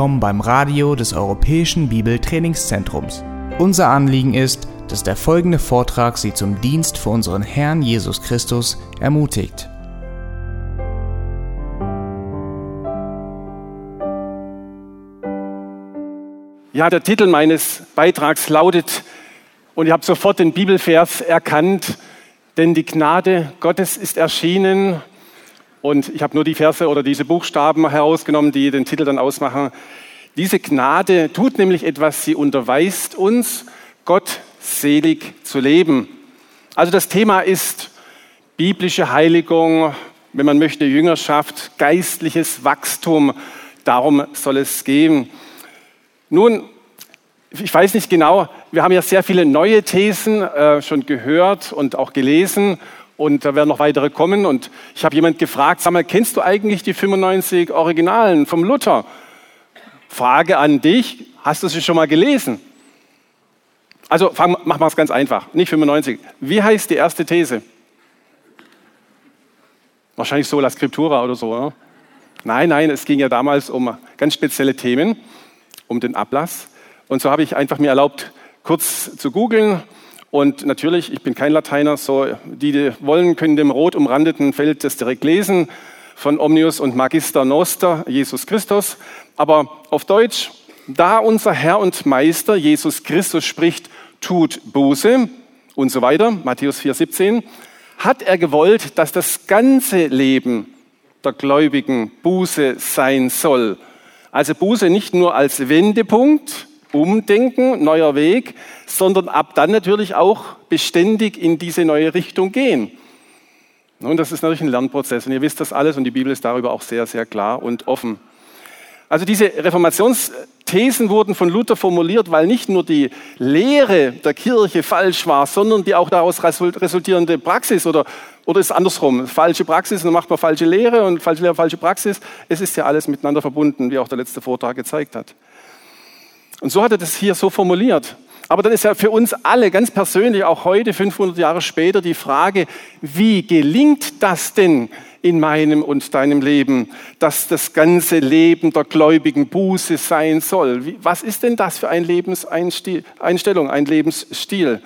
Willkommen beim Radio des Europäischen Bibeltrainingszentrums. Unser Anliegen ist, dass der folgende Vortrag Sie zum Dienst für unseren Herrn Jesus Christus ermutigt. Ja, der Titel meines Beitrags lautet, und ich habe sofort den Bibelvers erkannt, denn die Gnade Gottes ist erschienen und ich habe nur die Verse oder diese Buchstaben herausgenommen, die den Titel dann ausmachen. Diese Gnade tut nämlich etwas, sie unterweist uns, Gott selig zu leben. Also das Thema ist biblische Heiligung, wenn man möchte, Jüngerschaft, geistliches Wachstum. Darum soll es gehen. Nun, ich weiß nicht genau, wir haben ja sehr viele neue Thesen äh, schon gehört und auch gelesen und da werden noch weitere kommen. Und ich habe jemand gefragt, sag mal, kennst du eigentlich die 95 Originalen vom Luther? Frage an dich, hast du sie schon mal gelesen? Also fang, machen wir es ganz einfach, nicht 95. Wie heißt die erste These? Wahrscheinlich Sola Scriptura oder so. Oder? Nein, nein, es ging ja damals um ganz spezielle Themen, um den Ablass. Und so habe ich einfach mir erlaubt, kurz zu googeln und natürlich, ich bin kein Lateiner, so die, die wollen, können dem rot umrandeten Feld das direkt lesen von Omnius und Magister Noster, Jesus Christus. Aber auf Deutsch, da unser Herr und Meister Jesus Christus spricht, tut Buße und so weiter, Matthäus 4,17, hat er gewollt, dass das ganze Leben der Gläubigen Buße sein soll. Also Buße nicht nur als Wendepunkt, Umdenken, neuer Weg, sondern ab dann natürlich auch beständig in diese neue Richtung gehen. Und das ist natürlich ein Lernprozess und ihr wisst das alles und die Bibel ist darüber auch sehr, sehr klar und offen. Also diese Reformationsthesen wurden von Luther formuliert, weil nicht nur die Lehre der Kirche falsch war, sondern die auch daraus resultierende Praxis oder, oder ist andersrum, falsche Praxis, dann macht man falsche Lehre und falsche Lehre, falsche Praxis. Es ist ja alles miteinander verbunden, wie auch der letzte Vortrag gezeigt hat. Und so hat er das hier so formuliert. Aber dann ist ja für uns alle ganz persönlich, auch heute, 500 Jahre später, die Frage, wie gelingt das denn in meinem und deinem Leben, dass das ganze Leben der Gläubigen Buße sein soll? Was ist denn das für eine Lebenseinstellung, ein Lebensstil?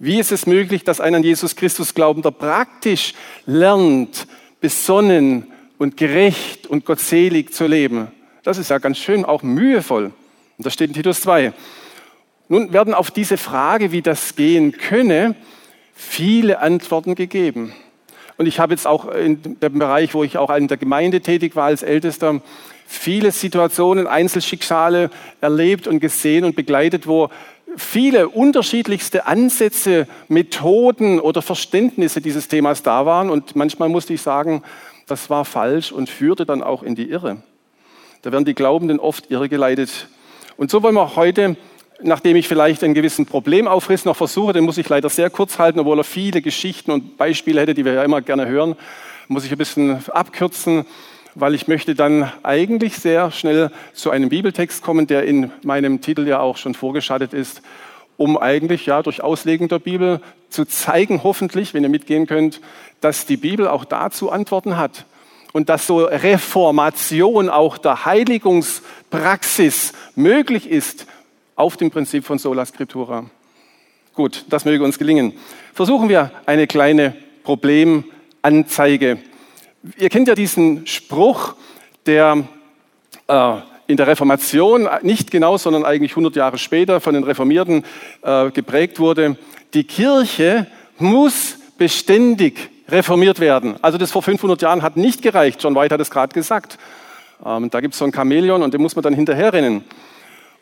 Wie ist es möglich, dass ein an Jesus Christus Glaubender praktisch lernt, besonnen und gerecht und gottselig zu leben? Das ist ja ganz schön auch mühevoll. Und das steht in Titus 2. Nun werden auf diese Frage, wie das gehen könne, viele Antworten gegeben. Und ich habe jetzt auch in dem Bereich, wo ich auch in der Gemeinde tätig war als Ältester, viele Situationen, Einzelschicksale erlebt und gesehen und begleitet, wo viele unterschiedlichste Ansätze, Methoden oder Verständnisse dieses Themas da waren. Und manchmal musste ich sagen, das war falsch und führte dann auch in die Irre. Da werden die Glaubenden oft irregeleitet und so wollen wir heute, nachdem ich vielleicht einen gewissen Problemaufriss noch versuche, den muss ich leider sehr kurz halten, obwohl er viele Geschichten und Beispiele hätte, die wir ja immer gerne hören, muss ich ein bisschen abkürzen, weil ich möchte dann eigentlich sehr schnell zu einem Bibeltext kommen, der in meinem Titel ja auch schon vorgeschattet ist, um eigentlich ja durch Auslegen der Bibel zu zeigen, hoffentlich, wenn ihr mitgehen könnt, dass die Bibel auch dazu Antworten hat und dass so Reformation auch der Heiligungspraxis möglich ist auf dem Prinzip von Sola Scriptura. Gut, das möge uns gelingen. Versuchen wir eine kleine Problemanzeige. Ihr kennt ja diesen Spruch, der äh, in der Reformation nicht genau, sondern eigentlich 100 Jahre später von den Reformierten äh, geprägt wurde. Die Kirche muss beständig reformiert werden. Also das vor 500 Jahren hat nicht gereicht. John White hat es gerade gesagt. Ähm, da gibt es so ein Chamäleon und dem muss man dann hinterherrennen.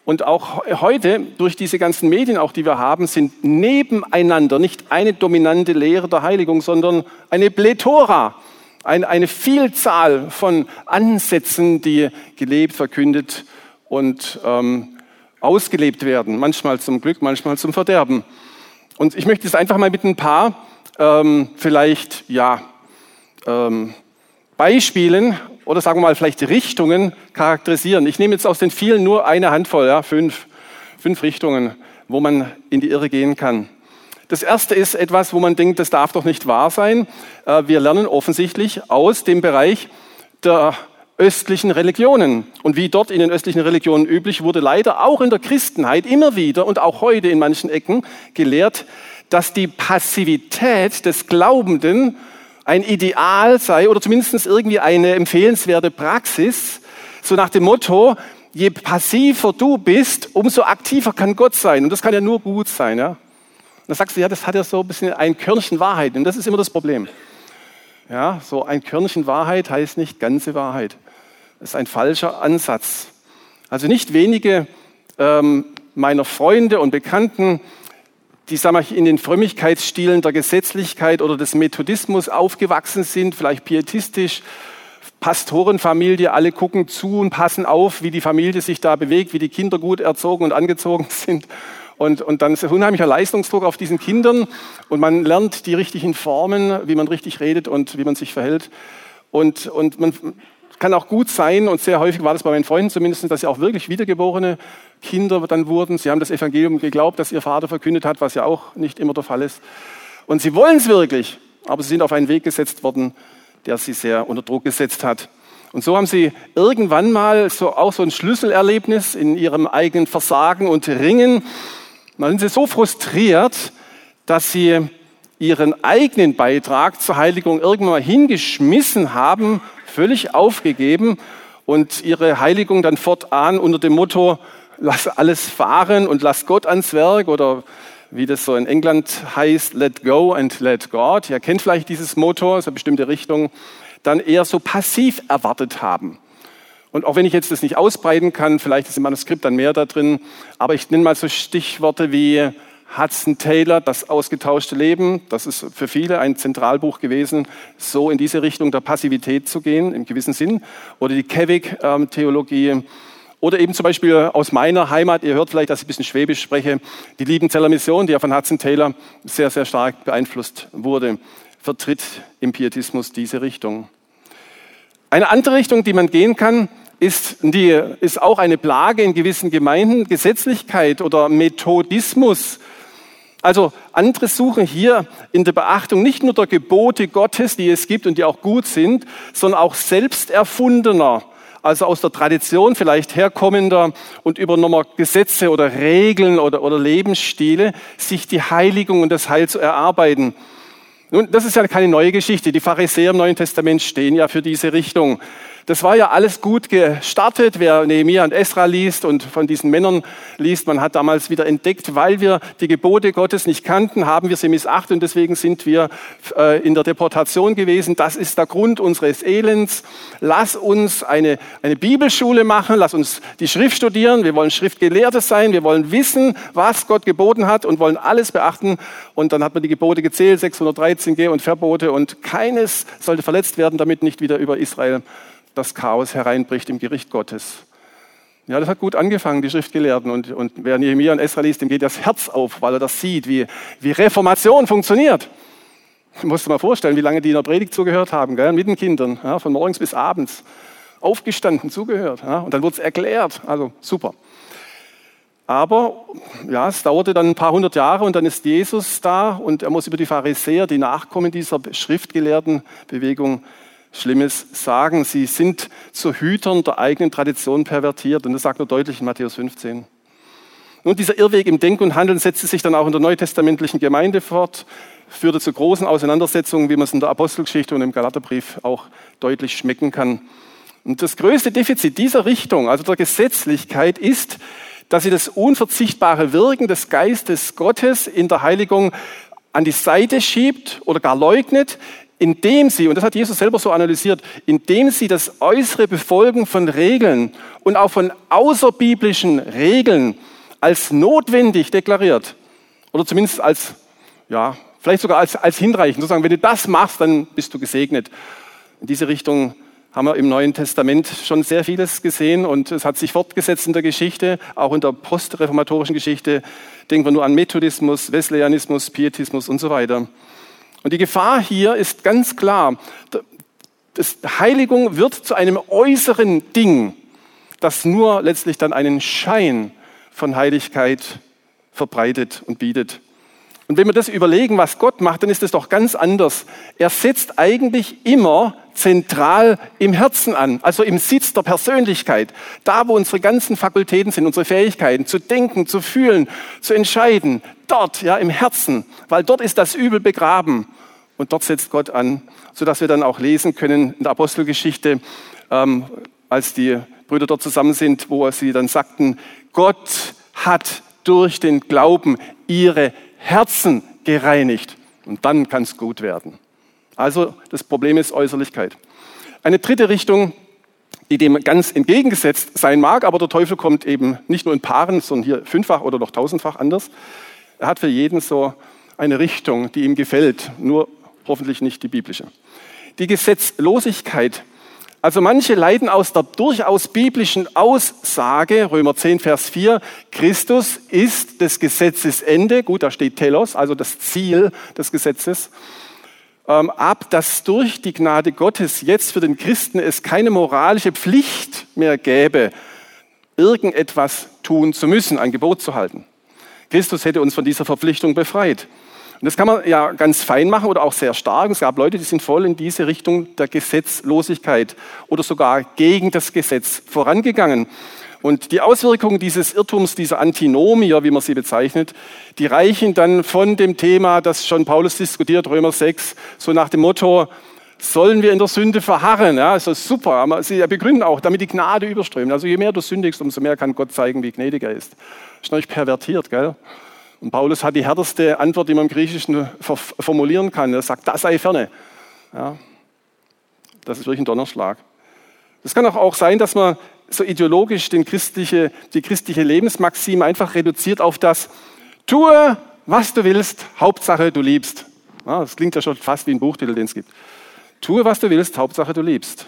Und auch heute, durch diese ganzen Medien, auch die wir haben, sind nebeneinander nicht eine dominante Lehre der Heiligung, sondern eine Plethora, eine Vielzahl von Ansätzen, die gelebt, verkündet und ähm, ausgelebt werden. Manchmal zum Glück, manchmal zum Verderben. Und ich möchte es einfach mal mit ein paar ähm, vielleicht ja, ähm, Beispielen oder sagen wir mal vielleicht Richtungen charakterisieren. Ich nehme jetzt aus den vielen nur eine Handvoll, ja, fünf, fünf Richtungen, wo man in die Irre gehen kann. Das erste ist etwas, wo man denkt, das darf doch nicht wahr sein. Äh, wir lernen offensichtlich aus dem Bereich der östlichen Religionen. Und wie dort in den östlichen Religionen üblich, wurde leider auch in der Christenheit immer wieder und auch heute in manchen Ecken gelehrt, dass die Passivität des Glaubenden ein Ideal sei oder zumindest irgendwie eine empfehlenswerte Praxis, so nach dem Motto, je passiver du bist, umso aktiver kann Gott sein. Und das kann ja nur gut sein. Ja? Und dann sagst du, ja, das hat ja so ein bisschen ein Körnchen Wahrheit. Und das ist immer das Problem. Ja, so ein Körnchen Wahrheit heißt nicht ganze Wahrheit. Das ist ein falscher Ansatz. Also nicht wenige ähm, meiner Freunde und Bekannten, die sag mal, in den Frömmigkeitsstilen der Gesetzlichkeit oder des Methodismus aufgewachsen sind, vielleicht pietistisch, Pastorenfamilie, alle gucken zu und passen auf, wie die Familie sich da bewegt, wie die Kinder gut erzogen und angezogen sind. Und, und dann ist ein unheimlicher Leistungsdruck auf diesen Kindern und man lernt die richtigen Formen, wie man richtig redet und wie man sich verhält. Und, und man kann auch gut sein, und sehr häufig war das bei meinen Freunden zumindest, dass sie auch wirklich wiedergeborene Kinder dann wurden. Sie haben das Evangelium geglaubt, das ihr Vater verkündet hat, was ja auch nicht immer der Fall ist. Und sie wollen es wirklich, aber sie sind auf einen Weg gesetzt worden, der sie sehr unter Druck gesetzt hat. Und so haben sie irgendwann mal so, auch so ein Schlüsselerlebnis in ihrem eigenen Versagen und Ringen dann sind sie so frustriert, dass sie ihren eigenen Beitrag zur Heiligung irgendwann mal hingeschmissen haben, völlig aufgegeben und ihre Heiligung dann fortan unter dem Motto, lass alles fahren und lass Gott ans Werk oder wie das so in England heißt, let go and let God. Ihr kennt vielleicht dieses Motto, so eine bestimmte Richtung, dann eher so passiv erwartet haben. Und auch wenn ich jetzt das nicht ausbreiten kann, vielleicht ist im Manuskript dann mehr da drin, aber ich nenne mal so Stichworte wie Hudson Taylor, das ausgetauschte Leben. Das ist für viele ein Zentralbuch gewesen, so in diese Richtung der Passivität zu gehen, im gewissen Sinn. Oder die Kevik-Theologie. Oder eben zum Beispiel aus meiner Heimat, ihr hört vielleicht, dass ich ein bisschen Schwäbisch spreche, die Liebenzeller Mission, die ja von Hudson Taylor sehr, sehr stark beeinflusst wurde, vertritt im Pietismus diese Richtung. Eine andere Richtung, die man gehen kann, ist, die, ist auch eine Plage in gewissen Gemeinden, Gesetzlichkeit oder Methodismus. Also andere suchen hier in der Beachtung nicht nur der Gebote Gottes, die es gibt und die auch gut sind, sondern auch selbst erfundener, also aus der Tradition vielleicht herkommender und übernommener Gesetze oder Regeln oder, oder Lebensstile, sich die Heiligung und das Heil zu erarbeiten. Nun, das ist ja keine neue Geschichte. Die Pharisäer im Neuen Testament stehen ja für diese Richtung. Das war ja alles gut gestartet. Wer Nehemiah und Esra liest und von diesen Männern liest, man hat damals wieder entdeckt, weil wir die Gebote Gottes nicht kannten, haben wir sie missachtet und deswegen sind wir äh, in der Deportation gewesen. Das ist der Grund unseres Elends. Lass uns eine, eine Bibelschule machen, lass uns die Schrift studieren. Wir wollen Schriftgelehrte sein, wir wollen wissen, was Gott geboten hat und wollen alles beachten. Und dann hat man die Gebote gezählt, 613 G und Verbote und keines sollte verletzt werden, damit nicht wieder über Israel das Chaos hereinbricht im Gericht Gottes. Ja, das hat gut angefangen, die Schriftgelehrten. Und, und wer Nehemiah und Esra liest, dem geht das Herz auf, weil er das sieht, wie, wie Reformation funktioniert. Ich musst dir mal vorstellen, wie lange die in der Predigt zugehört haben, gell? mit den Kindern, ja, von morgens bis abends. Aufgestanden, zugehört. Ja? Und dann wurde es erklärt. Also super. Aber ja, es dauerte dann ein paar hundert Jahre und dann ist Jesus da und er muss über die Pharisäer, die Nachkommen dieser schriftgelehrten Bewegung, Schlimmes sagen. Sie sind zu Hütern der eigenen Tradition pervertiert. Und das sagt er deutlich in Matthäus 15. Nun, dieser Irrweg im Denken und Handeln setzte sich dann auch in der neutestamentlichen Gemeinde fort, führte zu großen Auseinandersetzungen, wie man es in der Apostelgeschichte und im Galaterbrief auch deutlich schmecken kann. Und das größte Defizit dieser Richtung, also der Gesetzlichkeit, ist, dass sie das unverzichtbare Wirken des Geistes Gottes in der Heiligung an die Seite schiebt oder gar leugnet, indem sie, und das hat Jesus selber so analysiert, indem sie das äußere Befolgen von Regeln und auch von außerbiblischen Regeln als notwendig deklariert. Oder zumindest als, ja, vielleicht sogar als, als hinreichend. Sozusagen, wenn du das machst, dann bist du gesegnet. In diese Richtung haben wir im Neuen Testament schon sehr vieles gesehen und es hat sich fortgesetzt in der Geschichte, auch in der postreformatorischen Geschichte. Denken wir nur an Methodismus, Wesleyanismus, Pietismus und so weiter. Und die Gefahr hier ist ganz klar. Das Heiligung wird zu einem äußeren Ding, das nur letztlich dann einen Schein von Heiligkeit verbreitet und bietet. Und wenn wir das überlegen, was Gott macht, dann ist es doch ganz anders. Er setzt eigentlich immer zentral im Herzen an, also im Sitz der Persönlichkeit, da wo unsere ganzen Fakultäten sind, unsere Fähigkeiten zu denken, zu fühlen, zu entscheiden, dort, ja, im Herzen, weil dort ist das Übel begraben. Und dort setzt Gott an, sodass wir dann auch lesen können in der Apostelgeschichte, ähm, als die Brüder dort zusammen sind, wo sie dann sagten, Gott hat durch den Glauben ihre Herzen gereinigt. Und dann kann es gut werden. Also das Problem ist Äußerlichkeit. Eine dritte Richtung, die dem ganz entgegengesetzt sein mag, aber der Teufel kommt eben nicht nur in Paaren, sondern hier fünffach oder noch tausendfach anders. Er hat für jeden so eine Richtung, die ihm gefällt, nur hoffentlich nicht die biblische. Die Gesetzlosigkeit also manche leiden aus der durchaus biblischen Aussage, Römer 10, Vers 4, Christus ist des Gesetzes Ende, gut, da steht Telos, also das Ziel des Gesetzes, ähm, ab, dass durch die Gnade Gottes jetzt für den Christen es keine moralische Pflicht mehr gäbe, irgendetwas tun zu müssen, ein Gebot zu halten. Christus hätte uns von dieser Verpflichtung befreit. Und das kann man ja ganz fein machen oder auch sehr stark. Es gab Leute, die sind voll in diese Richtung der Gesetzlosigkeit oder sogar gegen das Gesetz vorangegangen. Und die Auswirkungen dieses Irrtums, dieser Antinomier, wie man sie bezeichnet, die reichen dann von dem Thema, das schon Paulus diskutiert, Römer 6, so nach dem Motto, sollen wir in der Sünde verharren? Ja, ist das super. Sie begründen auch, damit die Gnade überströmt. Also je mehr du sündigst, umso mehr kann Gott zeigen, wie gnädig er ist. Ist natürlich pervertiert, gell? Und Paulus hat die härteste Antwort, die man im Griechischen formulieren kann. Er sagt, das sei ferne. Ja, das ist wirklich ein Donnerschlag. Es kann auch sein, dass man so ideologisch christliche, die christliche Lebensmaxime einfach reduziert auf das, tue, was du willst, Hauptsache du liebst. Ja, das klingt ja schon fast wie ein Buchtitel, den es gibt. Tue, was du willst, Hauptsache du liebst.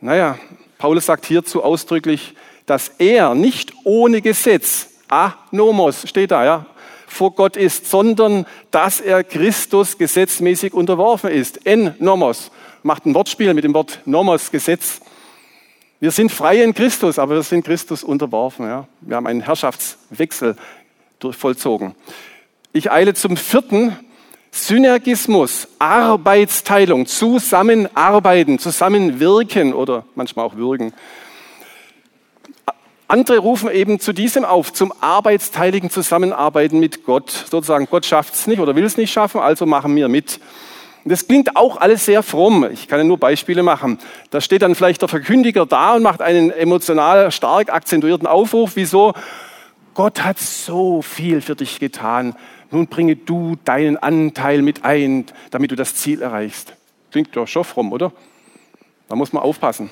Naja, Paulus sagt hierzu ausdrücklich, dass er nicht ohne Gesetz anomos steht da, ja, vor Gott ist, sondern dass er Christus gesetzmäßig unterworfen ist. En nomos macht ein Wortspiel mit dem Wort nomos, Gesetz. Wir sind frei in Christus, aber wir sind Christus unterworfen. Ja. Wir haben einen Herrschaftswechsel vollzogen. Ich eile zum vierten. Synergismus, Arbeitsteilung, zusammenarbeiten, zusammenwirken oder manchmal auch würgen. Andere rufen eben zu diesem auf, zum arbeitsteiligen Zusammenarbeiten mit Gott. Sozusagen, Gott schafft es nicht oder will es nicht schaffen, also machen wir mit. Und das klingt auch alles sehr fromm. Ich kann ja nur Beispiele machen. Da steht dann vielleicht der Verkündiger da und macht einen emotional stark akzentuierten Aufruf. Wieso? Gott hat so viel für dich getan. Nun bringe du deinen Anteil mit ein, damit du das Ziel erreichst. Klingt doch schon fromm, oder? Da muss man aufpassen.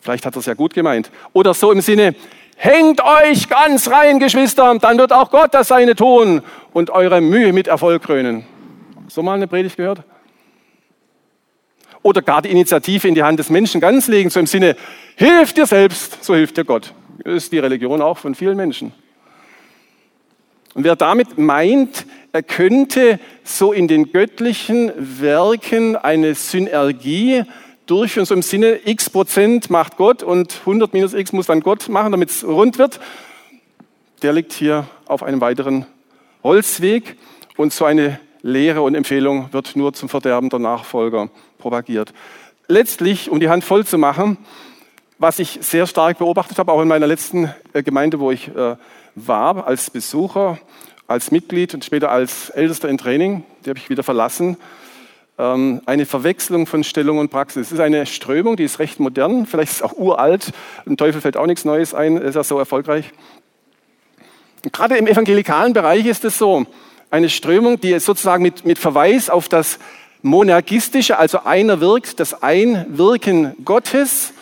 Vielleicht hat er es ja gut gemeint. Oder so im Sinne, hängt euch ganz rein, Geschwister, dann wird auch Gott das Seine tun und eure Mühe mit Erfolg krönen. So mal eine Predigt gehört? Oder gar die Initiative in die Hand des Menschen ganz legen, so im Sinne, hilf dir selbst, so hilft dir Gott. Das ist die Religion auch von vielen Menschen. Und wer damit meint, er könnte so in den göttlichen Werken eine Synergie durch und so im Sinne, x Prozent macht Gott und 100 minus x muss dann Gott machen, damit es rund wird, der liegt hier auf einem weiteren Holzweg und so eine Lehre und Empfehlung wird nur zum Verderben der Nachfolger propagiert. Letztlich, um die Hand voll zu machen, was ich sehr stark beobachtet habe, auch in meiner letzten äh, Gemeinde, wo ich äh, war, als Besucher, als Mitglied und später als Ältester in Training, die habe ich wieder verlassen, eine Verwechslung von Stellung und Praxis. Es ist eine Strömung, die ist recht modern, vielleicht ist es auch uralt. Im Teufel fällt auch nichts Neues ein, ist ja so erfolgreich. Gerade im evangelikalen Bereich ist es so, eine Strömung, die sozusagen mit, mit Verweis auf das Monergistische, also einer wirkt, das Einwirken Gottes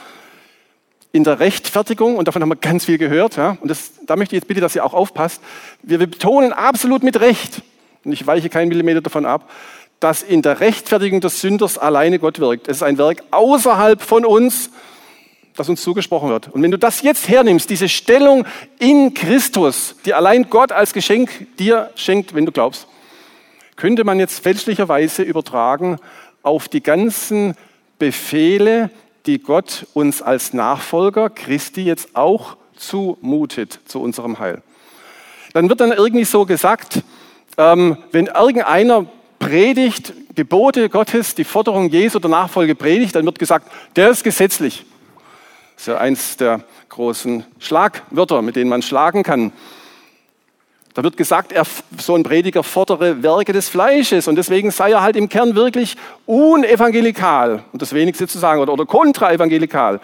in der Rechtfertigung, und davon haben wir ganz viel gehört, ja, und das, da möchte ich jetzt bitte, dass ihr auch aufpasst, wir, wir betonen absolut mit Recht, und ich weiche keinen Millimeter davon ab, dass in der Rechtfertigung des Sünders alleine Gott wirkt. Es ist ein Werk außerhalb von uns, das uns zugesprochen wird. Und wenn du das jetzt hernimmst, diese Stellung in Christus, die allein Gott als Geschenk dir schenkt, wenn du glaubst, könnte man jetzt fälschlicherweise übertragen auf die ganzen Befehle, die Gott uns als Nachfolger Christi jetzt auch zumutet zu unserem Heil. Dann wird dann irgendwie so gesagt, ähm, wenn irgendeiner predigt, Gebote Gottes, die Forderung Jesu der Nachfolge predigt, dann wird gesagt, der ist gesetzlich. Das ist ja eins der großen Schlagwörter, mit denen man schlagen kann. Da wird gesagt, er, so ein Prediger fordere Werke des Fleisches und deswegen sei er halt im Kern wirklich unevangelikal, um das wenigste zu sagen, oder, oder kontraevangelikal.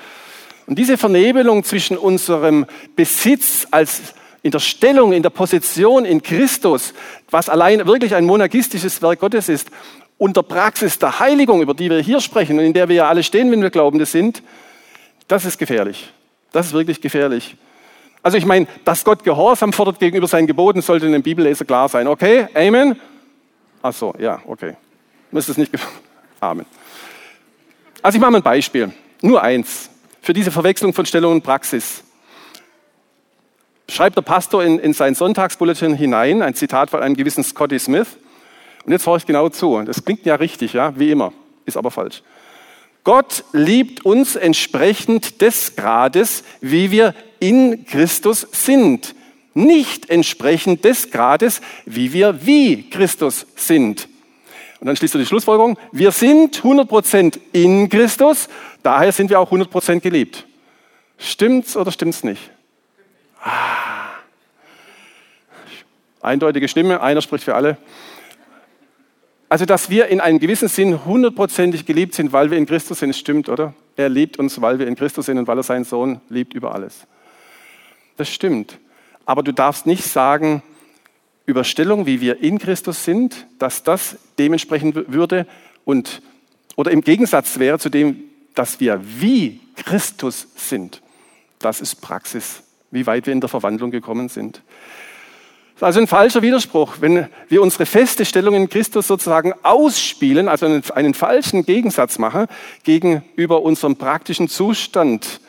Und diese Vernebelung zwischen unserem Besitz als in der Stellung, in der Position in Christus, was allein wirklich ein monagistisches Werk Gottes ist, und der Praxis der Heiligung, über die wir hier sprechen und in der wir ja alle stehen, wenn wir Glaubende sind, das ist gefährlich. Das ist wirklich gefährlich. Also ich meine, dass Gott Gehorsam fordert gegenüber seinen Geboten, sollte einem Bibelleser klar sein. Okay, Amen? Ach so, ja, okay. Müsste es nicht. Amen. Also ich mache mal ein Beispiel. Nur eins. Für diese Verwechslung von Stellung und Praxis. Schreibt der Pastor in, in sein Sonntagsbulletin hinein, ein Zitat von einem gewissen Scotty Smith. Und jetzt horcht genau zu. Das klingt ja richtig, ja, wie immer. Ist aber falsch. Gott liebt uns entsprechend des Grades, wie wir in Christus sind. Nicht entsprechend des Grades, wie wir wie Christus sind. Und dann schließt du die Schlussfolgerung, wir sind 100% in Christus, daher sind wir auch 100% geliebt. Stimmt's oder stimmt's nicht? Ah. Eindeutige Stimme, einer spricht für alle. Also, dass wir in einem gewissen Sinn hundertprozentig geliebt sind, weil wir in Christus sind, stimmt, oder? Er liebt uns, weil wir in Christus sind und weil er seinen Sohn liebt über alles. Das stimmt. Aber du darfst nicht sagen, Überstellung, wie wir in Christus sind, dass das dementsprechend würde und oder im Gegensatz wäre zu dem, dass wir wie Christus sind. Das ist Praxis, wie weit wir in der Verwandlung gekommen sind. Das ist also ein falscher Widerspruch, wenn wir unsere feste Stellung in Christus sozusagen ausspielen, also einen, einen falschen Gegensatz machen gegenüber unserem praktischen Zustand.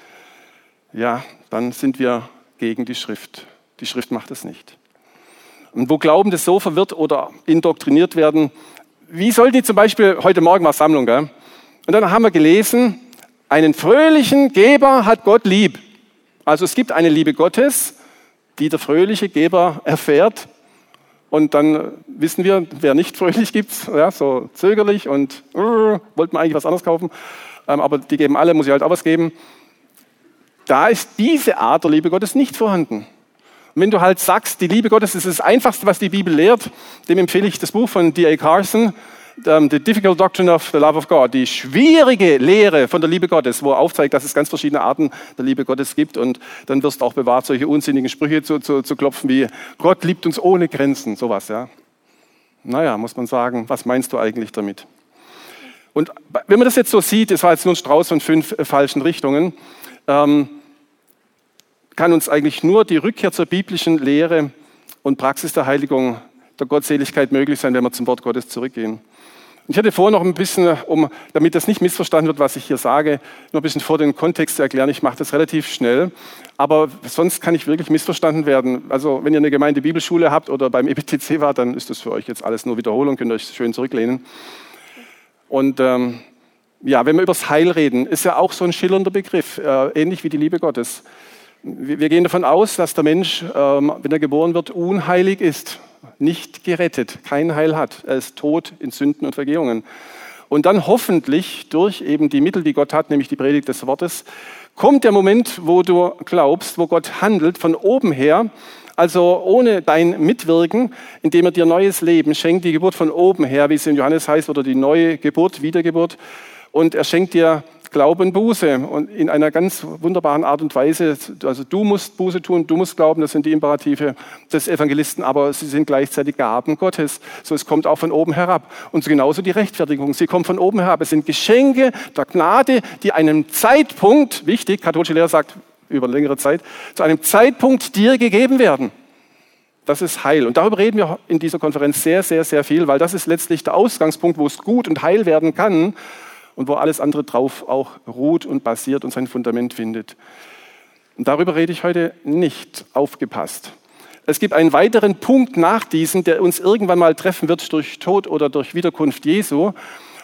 Ja, dann sind wir gegen die Schrift. Die Schrift macht es nicht. Und wo Glaubende so verwirrt oder indoktriniert werden, wie soll die zum Beispiel, heute Morgen war Sammlung, gell? und dann haben wir gelesen, einen fröhlichen Geber hat Gott lieb. Also es gibt eine Liebe Gottes, die der fröhliche Geber erfährt. Und dann wissen wir, wer nicht fröhlich gibt, ja, so zögerlich und äh, wollten wir eigentlich was anderes kaufen, ähm, aber die geben alle, muss ich halt auch was geben. Da ist diese Art der Liebe Gottes nicht vorhanden. Und wenn du halt sagst, die Liebe Gottes ist das Einfachste, was die Bibel lehrt, dem empfehle ich das Buch von D.A. Carson, um, The Difficult Doctrine of the Love of God, die schwierige Lehre von der Liebe Gottes, wo er aufzeigt, dass es ganz verschiedene Arten der Liebe Gottes gibt. Und dann wirst du auch bewahrt, solche unsinnigen Sprüche zu, zu, zu klopfen wie Gott liebt uns ohne Grenzen, sowas. Ja. Naja, muss man sagen, was meinst du eigentlich damit? Und wenn man das jetzt so sieht, es war jetzt nur ein Strauß von fünf äh, falschen Richtungen, ähm, kann uns eigentlich nur die Rückkehr zur biblischen Lehre und Praxis der Heiligung der Gottseligkeit möglich sein, wenn wir zum Wort Gottes zurückgehen. Ich hatte vor noch ein bisschen, um, damit das nicht missverstanden wird, was ich hier sage, noch ein bisschen vor den Kontext zu erklären. Ich mache das relativ schnell, aber sonst kann ich wirklich missverstanden werden. Also wenn ihr eine Gemeinde Bibelschule habt oder beim EBTC wart, dann ist das für euch jetzt alles nur Wiederholung, könnt ihr euch schön zurücklehnen. Und ähm, ja, wenn wir über das Heil reden, ist ja auch so ein schillernder Begriff, äh, ähnlich wie die Liebe Gottes. Wir, wir gehen davon aus, dass der Mensch, ähm, wenn er geboren wird, unheilig ist nicht gerettet, kein Heil hat. Er ist tot in Sünden und Vergehungen. Und dann hoffentlich durch eben die Mittel, die Gott hat, nämlich die Predigt des Wortes, kommt der Moment, wo du glaubst, wo Gott handelt von oben her, also ohne dein Mitwirken, indem er dir neues Leben schenkt, die Geburt von oben her, wie es in Johannes heißt, oder die neue Geburt, Wiedergeburt. Und er schenkt dir Glauben Buße und in einer ganz wunderbaren Art und Weise. Also du musst Buße tun, du musst glauben, das sind die Imperative des Evangelisten, aber sie sind gleichzeitig Gaben Gottes. So es kommt auch von oben herab. Und genauso die Rechtfertigung, sie kommt von oben herab. Es sind Geschenke der Gnade, die einem Zeitpunkt, wichtig, katholische Lehre sagt über längere Zeit, zu einem Zeitpunkt dir gegeben werden. Das ist Heil. Und darüber reden wir in dieser Konferenz sehr, sehr, sehr viel, weil das ist letztlich der Ausgangspunkt, wo es gut und heil werden kann und wo alles andere drauf auch ruht und basiert und sein Fundament findet. Und darüber rede ich heute nicht. Aufgepasst. Es gibt einen weiteren Punkt nach diesem, der uns irgendwann mal treffen wird durch Tod oder durch Wiederkunft Jesu,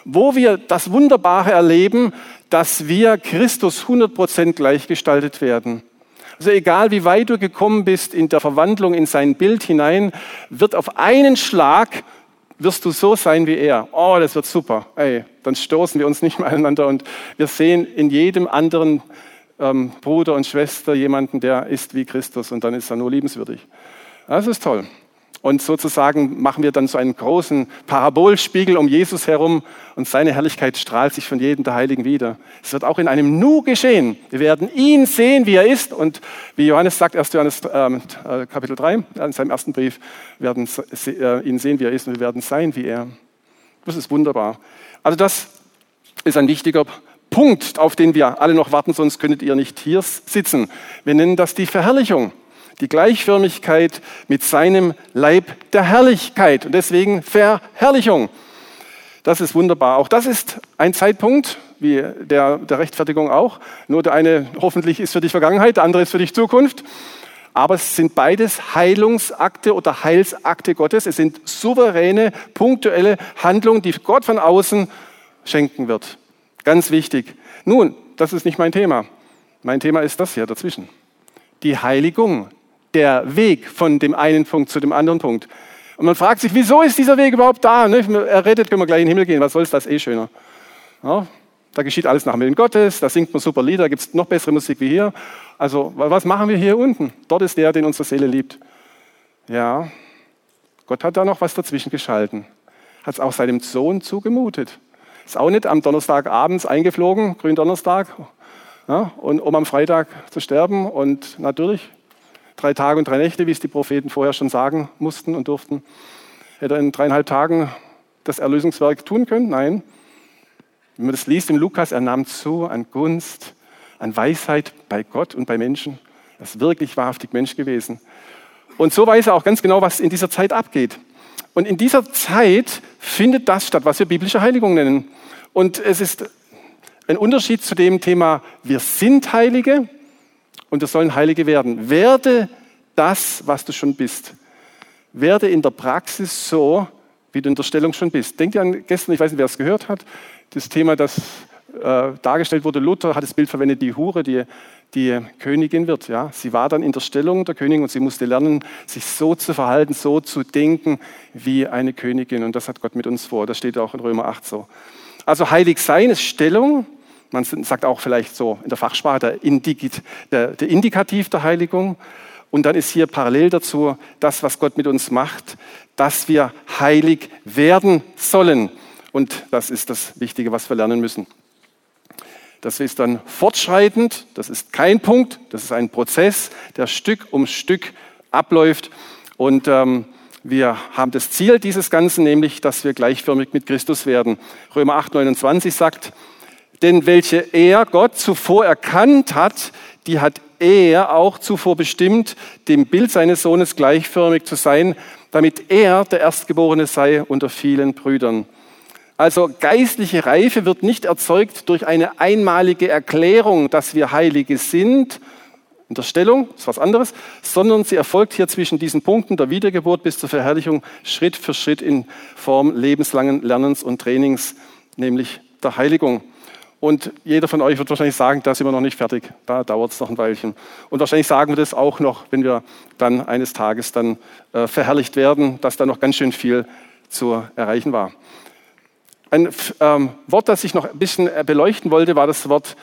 wo wir das Wunderbare erleben, dass wir Christus 100% gleichgestaltet werden. Also egal wie weit du gekommen bist in der Verwandlung in sein Bild hinein, wird auf einen Schlag wirst du so sein wie er. Oh, das wird super. Ey, dann stoßen wir uns nicht mehr aneinander und wir sehen in jedem anderen ähm, Bruder und Schwester jemanden, der ist wie Christus und dann ist er nur liebenswürdig. Das ist toll. Und sozusagen machen wir dann so einen großen Parabolspiegel um Jesus herum und seine Herrlichkeit strahlt sich von jedem der Heiligen wieder. Es wird auch in einem Nu geschehen. Wir werden ihn sehen, wie er ist. Und wie Johannes sagt, 1. Johannes ähm, äh, Kapitel 3, in seinem ersten Brief, werden äh, ihn sehen, wie er ist und wir werden sein wie er. Das ist wunderbar. Also das ist ein wichtiger Punkt, auf den wir alle noch warten, sonst könntet ihr nicht hier sitzen. Wir nennen das die Verherrlichung die Gleichförmigkeit mit seinem Leib der Herrlichkeit und deswegen Verherrlichung. Das ist wunderbar. Auch das ist ein Zeitpunkt, wie der, der Rechtfertigung auch. Nur der eine hoffentlich ist für dich Vergangenheit, der andere ist für dich Zukunft. Aber es sind beides Heilungsakte oder Heilsakte Gottes. Es sind souveräne, punktuelle Handlungen, die Gott von außen schenken wird. Ganz wichtig. Nun, das ist nicht mein Thema. Mein Thema ist das hier dazwischen. Die Heiligung, der Weg von dem einen Punkt zu dem anderen Punkt. Und man fragt sich, wieso ist dieser Weg überhaupt da? Ne? Er redet, können wir gleich in den Himmel gehen, was soll es, das eh schöner. Ja, da geschieht alles nach dem Willen Gottes, da singt man super Lieder, gibt es noch bessere Musik wie hier. Also was machen wir hier unten? Dort ist der, den unsere Seele liebt. Ja, Gott hat da noch was dazwischen geschalten. Hat es auch seinem Sohn zugemutet. Ist auch nicht am Donnerstag abends eingeflogen, Gründonnerstag, ja, um am Freitag zu sterben. Und natürlich drei Tage und drei Nächte, wie es die Propheten vorher schon sagen mussten und durften. Hätte er in dreieinhalb Tagen das Erlösungswerk tun können? Nein. Wenn man das liest im Lukas, er nahm zu an Gunst, an Weisheit bei Gott und bei Menschen. Er ist wirklich wahrhaftig Mensch gewesen. Und so weiß er auch ganz genau, was in dieser Zeit abgeht. Und in dieser Zeit findet das statt, was wir biblische Heiligung nennen. Und es ist ein Unterschied zu dem Thema, wir sind Heilige und wir sollen Heilige werden. Werde das, was du schon bist. Werde in der Praxis so, wie du in der Stellung schon bist. Denkt ihr an gestern, ich weiß nicht, wer es gehört hat, das Thema, das äh, dargestellt wurde. Luther hat das Bild verwendet, die Hure, die, die Königin wird. Ja? Sie war dann in der Stellung der Königin und sie musste lernen, sich so zu verhalten, so zu denken wie eine Königin. Und das hat Gott mit uns vor. Das steht auch in Römer 8 so. Also heilig sein ist Stellung, man sagt auch vielleicht so in der Fachsprache der, Indigit, der, der Indikativ der Heiligung. Und dann ist hier parallel dazu das, was Gott mit uns macht, dass wir heilig werden sollen. Und das ist das Wichtige, was wir lernen müssen. Das ist dann fortschreitend, das ist kein Punkt, das ist ein Prozess, der Stück um Stück abläuft. Und ähm, wir haben das Ziel dieses Ganzen, nämlich, dass wir gleichförmig mit Christus werden. Römer 8, 29 sagt, denn welche er, Gott, zuvor erkannt hat, die hat er auch zuvor bestimmt, dem Bild seines Sohnes gleichförmig zu sein, damit er der Erstgeborene sei unter vielen Brüdern. Also geistliche Reife wird nicht erzeugt durch eine einmalige Erklärung, dass wir Heilige sind, in der Stellung, ist was anderes, sondern sie erfolgt hier zwischen diesen Punkten der Wiedergeburt bis zur Verherrlichung Schritt für Schritt in Form lebenslangen Lernens und Trainings, nämlich der Heiligung. Und jeder von euch wird wahrscheinlich sagen, da sind wir noch nicht fertig, da dauert es noch ein Weilchen. Und wahrscheinlich sagen wir das auch noch, wenn wir dann eines Tages dann äh, verherrlicht werden, dass da noch ganz schön viel zu erreichen war. Ein ähm, Wort, das ich noch ein bisschen äh, beleuchten wollte, war das Wort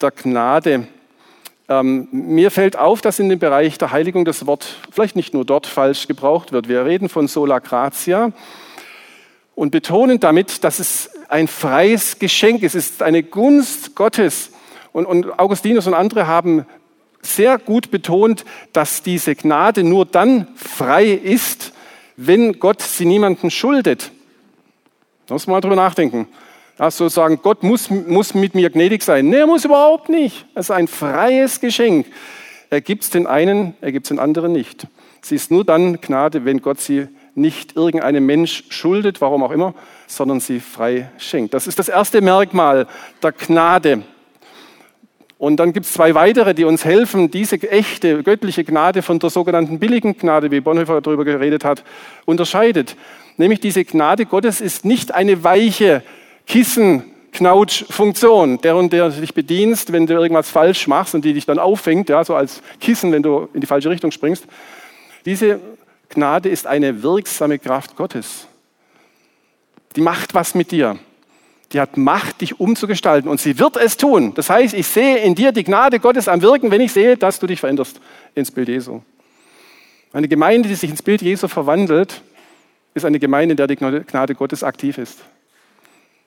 der Gnade. Ähm, mir fällt auf, dass in dem Bereich der Heiligung das Wort vielleicht nicht nur dort falsch gebraucht wird. Wir reden von sola gratia und betonen damit, dass es ein freies Geschenk. Es ist eine Gunst Gottes. Und, und Augustinus und andere haben sehr gut betont, dass diese Gnade nur dann frei ist, wenn Gott sie niemandem schuldet. Da muss man mal drüber nachdenken. Also sagen, Gott muss, muss mit mir gnädig sein. Nee, er muss überhaupt nicht. Es ist ein freies Geschenk. Er gibt es den einen, er gibt es den anderen nicht. Sie ist nur dann Gnade, wenn Gott sie nicht irgendeinem Mensch schuldet, warum auch immer, sondern sie frei schenkt. Das ist das erste Merkmal der Gnade. Und dann gibt es zwei weitere, die uns helfen, diese echte göttliche Gnade von der sogenannten billigen Gnade, wie Bonhoeffer darüber geredet hat, unterscheidet. Nämlich diese Gnade Gottes ist nicht eine weiche Kissen, Knautschfunktion, der und der dich bedienst, wenn du irgendwas falsch machst und die dich dann auffängt, ja, so als Kissen, wenn du in die falsche Richtung springst. Diese Gnade ist eine wirksame Kraft Gottes. Die macht was mit dir. Die hat Macht, dich umzugestalten und sie wird es tun. Das heißt, ich sehe in dir die Gnade Gottes am Wirken, wenn ich sehe, dass du dich veränderst ins Bild Jesu. Eine Gemeinde, die sich ins Bild Jesu verwandelt, ist eine Gemeinde, in der die Gnade Gottes aktiv ist.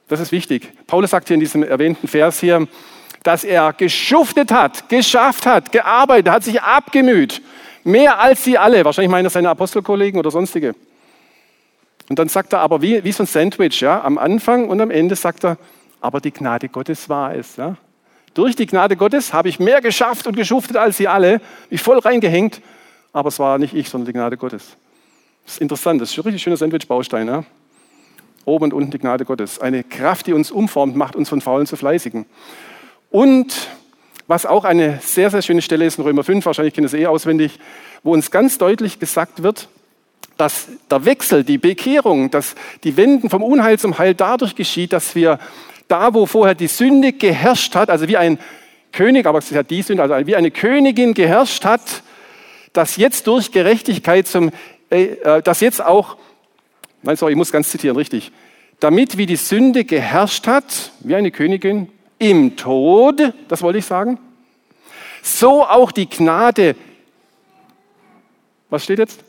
Das ist wichtig. Paulus sagt hier in diesem erwähnten Vers hier, dass er geschuftet hat, geschafft hat, gearbeitet, hat sich abgemüht. Mehr als sie alle. Wahrscheinlich meinen das seine Apostelkollegen oder sonstige. Und dann sagt er aber wie, wie so ein Sandwich, ja, am Anfang und am Ende sagt er, aber die Gnade Gottes war es. Ja. Durch die Gnade Gottes habe ich mehr geschafft und geschuftet als sie alle, mich voll reingehängt, aber es war nicht ich, sondern die Gnade Gottes. Das ist interessant, das ist ein richtig schöner Sandwich-Baustein. Ja. Oben und unten die Gnade Gottes. Eine Kraft, die uns umformt, macht uns von Faulen zu Fleißigen. Und was auch eine sehr, sehr schöne Stelle ist in Römer 5, wahrscheinlich kennen Sie es eh auswendig, wo uns ganz deutlich gesagt wird, dass der Wechsel, die Bekehrung, dass die Wenden vom Unheil zum Heil dadurch geschieht, dass wir da, wo vorher die Sünde geherrscht hat, also wie ein König, aber es ist ja die Sünde, also wie eine Königin geherrscht hat, dass jetzt durch Gerechtigkeit zum, äh, äh, dass jetzt auch, nein, sorry, ich muss ganz zitieren, richtig, damit wie die Sünde geherrscht hat, wie eine Königin, im Tod, das wollte ich sagen, so auch die Gnade, was steht jetzt?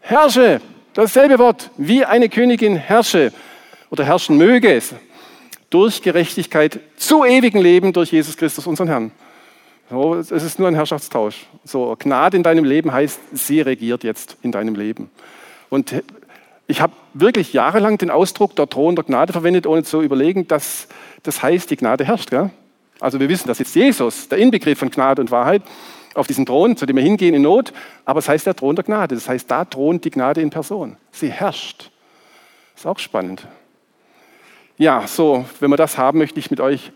Herrsche. Dasselbe Wort, wie eine Königin herrsche oder herrschen möge, durch Gerechtigkeit zu ewigen Leben durch Jesus Christus, unseren Herrn. So, es ist nur ein Herrschaftstausch. So, Gnade in deinem Leben heißt, sie regiert jetzt in deinem Leben. Und ich habe wirklich jahrelang den Ausdruck der Thron der Gnade verwendet, ohne zu überlegen, dass das heißt, die Gnade herrscht. Gell? Also wir wissen, dass jetzt Jesus, der Inbegriff von Gnade und Wahrheit, auf diesen Thron, zu dem wir hingehen in Not. Aber es heißt der Thron der Gnade. Das heißt, da thront die Gnade in Person. Sie herrscht. Ist auch spannend. Ja, so, wenn wir das haben, möchte ich mit euch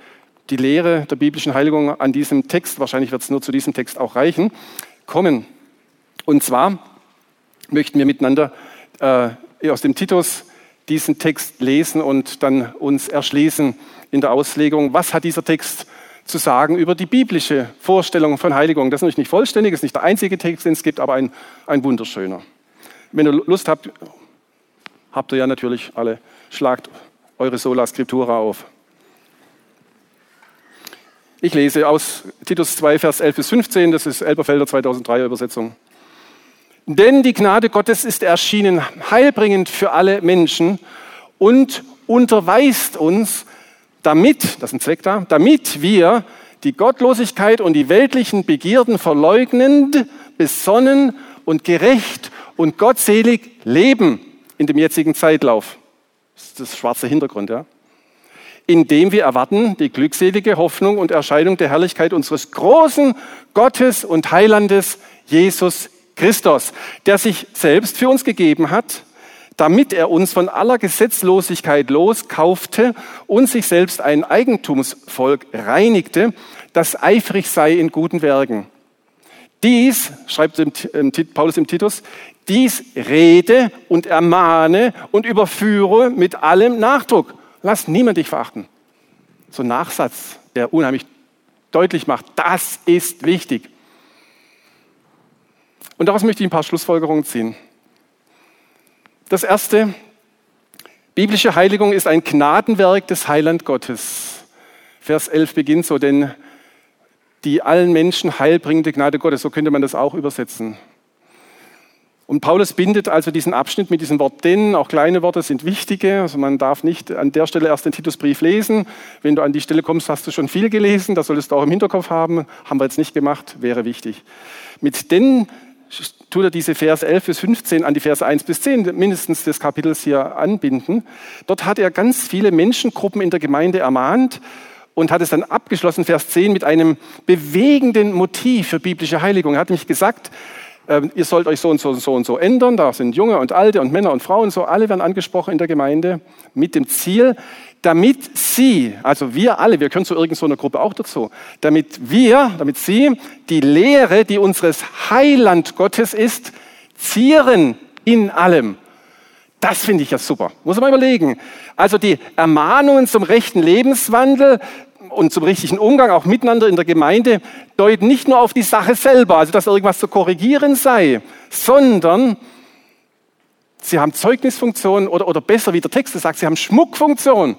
die Lehre der biblischen Heiligung an diesem Text, wahrscheinlich wird es nur zu diesem Text auch reichen, kommen. Und zwar möchten wir miteinander äh, aus dem Titus diesen Text lesen und dann uns erschließen in der Auslegung, was hat dieser Text zu sagen über die biblische Vorstellung von Heiligung. Das ist natürlich nicht vollständig, ist nicht der einzige Text, den es gibt, aber ein, ein wunderschöner. Wenn ihr Lust habt, habt ihr ja natürlich alle, schlagt eure Sola Scriptura auf. Ich lese aus Titus 2, Vers 11 bis 15, das ist Elberfelder 2003 Übersetzung. Denn die Gnade Gottes ist erschienen, heilbringend für alle Menschen und unterweist uns, damit, das ist ein Zweck da, damit wir die Gottlosigkeit und die weltlichen Begierden verleugnend, besonnen und gerecht und gottselig leben in dem jetzigen Zeitlauf. Das ist das schwarze Hintergrund, ja. Indem wir erwarten die glückselige Hoffnung und Erscheinung der Herrlichkeit unseres großen Gottes und Heilandes Jesus Christus, der sich selbst für uns gegeben hat, damit er uns von aller Gesetzlosigkeit loskaufte und sich selbst ein Eigentumsvolk reinigte, das eifrig sei in guten Werken. Dies, schreibt Paulus im Titus, dies rede und ermahne und überführe mit allem Nachdruck. Lass niemand dich verachten. So ein Nachsatz, der unheimlich deutlich macht, das ist wichtig. Und daraus möchte ich ein paar Schlussfolgerungen ziehen. Das erste, biblische Heiligung ist ein Gnadenwerk des Heiland Gottes. Vers 11 beginnt so, denn die allen Menschen heilbringende Gnade Gottes, so könnte man das auch übersetzen. Und Paulus bindet also diesen Abschnitt mit diesem Wort denn, auch kleine Worte sind wichtige, also man darf nicht an der Stelle erst den Titusbrief lesen. Wenn du an die Stelle kommst, hast du schon viel gelesen, das solltest du auch im Hinterkopf haben, haben wir jetzt nicht gemacht, wäre wichtig. Mit denn tut er diese Verse 11 bis 15 an die Verse 1 bis 10 mindestens des Kapitels hier anbinden. Dort hat er ganz viele Menschengruppen in der Gemeinde ermahnt und hat es dann abgeschlossen, Vers 10, mit einem bewegenden Motiv für biblische Heiligung. Er hat nämlich gesagt, äh, ihr sollt euch so und so und so und so ändern. Da sind Junge und Alte und Männer und Frauen, so alle werden angesprochen in der Gemeinde mit dem Ziel, damit sie, also wir alle, wir können zu irgendeiner Gruppe auch dazu, damit wir, damit sie die Lehre, die unseres Heiland Gottes ist, zieren in allem. Das finde ich ja super. Muss man überlegen. Also die Ermahnungen zum rechten Lebenswandel und zum richtigen Umgang auch miteinander in der Gemeinde deuten nicht nur auf die Sache selber, also dass irgendwas zu korrigieren sei, sondern sie haben Zeugnisfunktion oder, oder besser, wie der Text sagt, sie haben Schmuckfunktion.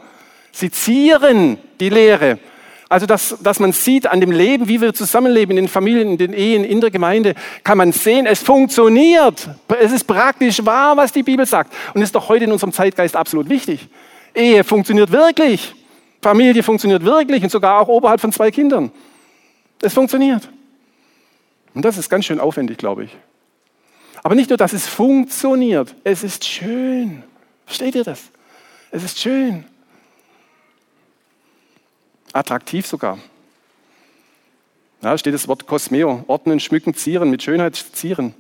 Sie zieren die Lehre. Also, dass, dass man sieht an dem Leben, wie wir zusammenleben in den Familien, in den Ehen, in der Gemeinde, kann man sehen, es funktioniert. Es ist praktisch wahr, was die Bibel sagt. Und ist doch heute in unserem Zeitgeist absolut wichtig. Ehe funktioniert wirklich. Familie funktioniert wirklich und sogar auch oberhalb von zwei Kindern. Es funktioniert. Und das ist ganz schön aufwendig, glaube ich. Aber nicht nur, dass es funktioniert, es ist schön. Versteht ihr das? Es ist schön attraktiv sogar. Da steht das Wort Kosmeo, ordnen, schmücken, zieren, mit Schönheit zieren.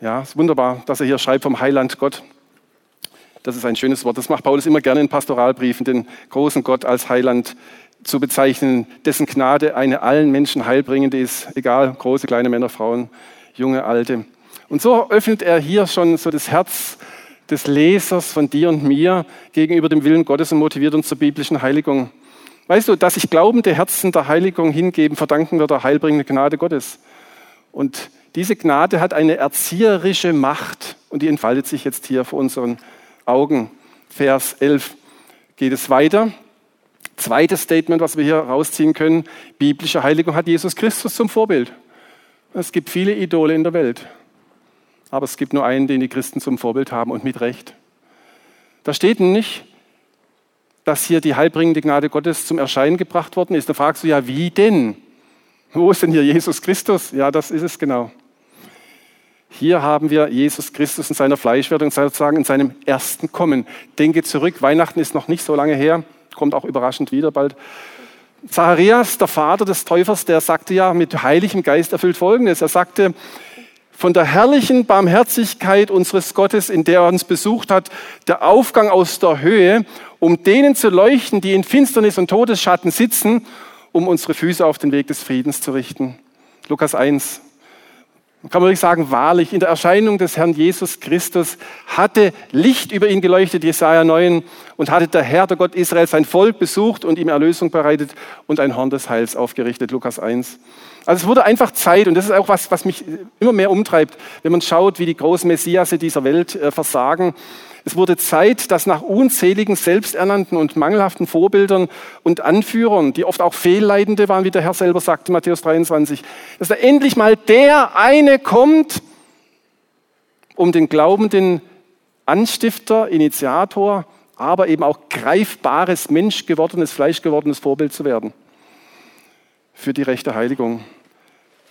Ja, ist wunderbar, dass er hier schreibt vom Heiland Gott. Das ist ein schönes Wort. Das macht Paulus immer gerne in Pastoralbriefen, den großen Gott als Heiland zu bezeichnen, dessen Gnade eine allen Menschen heilbringende ist, egal, große, kleine Männer, Frauen, junge, alte. Und so öffnet er hier schon so das Herz des Lesers von dir und mir gegenüber dem Willen Gottes und motiviert uns zur biblischen Heiligung. Weißt du, dass sich glaubende Herzen der Heiligung hingeben, verdanken wir der heilbringenden Gnade Gottes. Und diese Gnade hat eine erzieherische Macht und die entfaltet sich jetzt hier vor unseren Augen. Vers 11 geht es weiter. Zweites Statement, was wir hier rausziehen können. Biblische Heiligung hat Jesus Christus zum Vorbild. Es gibt viele Idole in der Welt aber es gibt nur einen, den die Christen zum Vorbild haben und mit Recht. Da steht nicht, dass hier die heilbringende Gnade Gottes zum Erscheinen gebracht worden ist. Da fragst du ja, wie denn? Wo ist denn hier Jesus Christus? Ja, das ist es genau. Hier haben wir Jesus Christus in seiner Fleischwerdung, sozusagen in seinem ersten Kommen. Denke zurück, Weihnachten ist noch nicht so lange her, kommt auch überraschend wieder bald. Zacharias, der Vater des Täufers, der sagte ja mit heiligem Geist erfüllt Folgendes. Er sagte, von der herrlichen Barmherzigkeit unseres Gottes, in der er uns besucht hat, der Aufgang aus der Höhe, um denen zu leuchten, die in Finsternis und Todesschatten sitzen, um unsere Füße auf den Weg des Friedens zu richten. Lukas 1. Man kann wirklich sagen, wahrlich, in der Erscheinung des Herrn Jesus Christus hatte Licht über ihn geleuchtet, Jesaja 9, und hatte der Herr, der Gott Israel, sein Volk besucht und ihm Erlösung bereitet und ein Horn des Heils aufgerichtet, Lukas 1. Also es wurde einfach Zeit, und das ist auch was, was mich immer mehr umtreibt, wenn man schaut, wie die großen Messiasse dieser Welt äh, versagen. Es wurde Zeit, dass nach unzähligen selbsternannten und mangelhaften Vorbildern und Anführern, die oft auch Fehlleitende waren, wie der Herr selber sagte, Matthäus 23, dass da endlich mal der eine kommt, um den glaubenden Anstifter, Initiator, aber eben auch greifbares, menschgewordenes, fleischgewordenes Vorbild zu werden für die rechte Heiligung.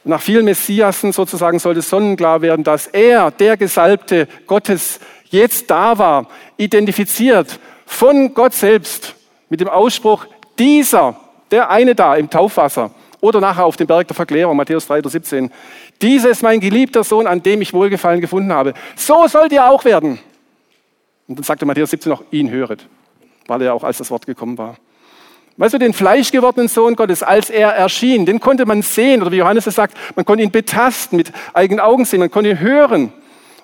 Nach vielen Messiasen sozusagen sollte sonnenklar werden, dass er, der Gesalbte Gottes, jetzt da war, identifiziert von Gott selbst mit dem Ausspruch, dieser, der eine da im Taufwasser oder nachher auf dem Berg der Verklärung, Matthäus 3, 17, dieser ist mein geliebter Sohn, an dem ich Wohlgefallen gefunden habe. So sollt ihr auch werden. Und dann sagte Matthäus 17 noch, ihn höret, weil er auch als das Wort gekommen war. Weißt du, den fleischgewordenen Sohn Gottes, als er erschien, den konnte man sehen, oder wie Johannes es sagt, man konnte ihn betasten, mit eigenen Augen sehen, man konnte ihn hören.